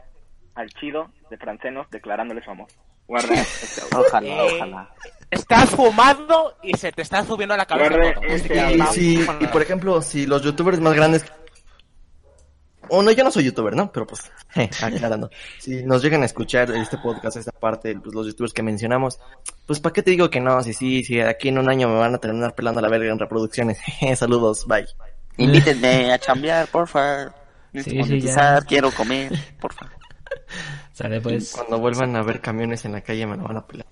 al chido de Francenos declarándole su amor. Guarda este. Ojalá, Eh, ojalá. Estás fumando y se te está subiendo a la cabeza este Y, si, y por ejemplo, si los youtubers más grandes... O no, yo no soy youtuber, ¿no? Pero pues, aclarando. Si nos llegan a escuchar este podcast, esta parte, pues los youtubers que mencionamos, pues ¿para qué te digo que no? Si sí, si aquí en un año me van a terminar pelando la verga en reproducciones. Saludos, bye. Invítenme a chambear, porfa. Sí, sí, quiero comer, porfa. Sale pues. Cuando vuelvan a ver camiones en la calle me lo van a pelar.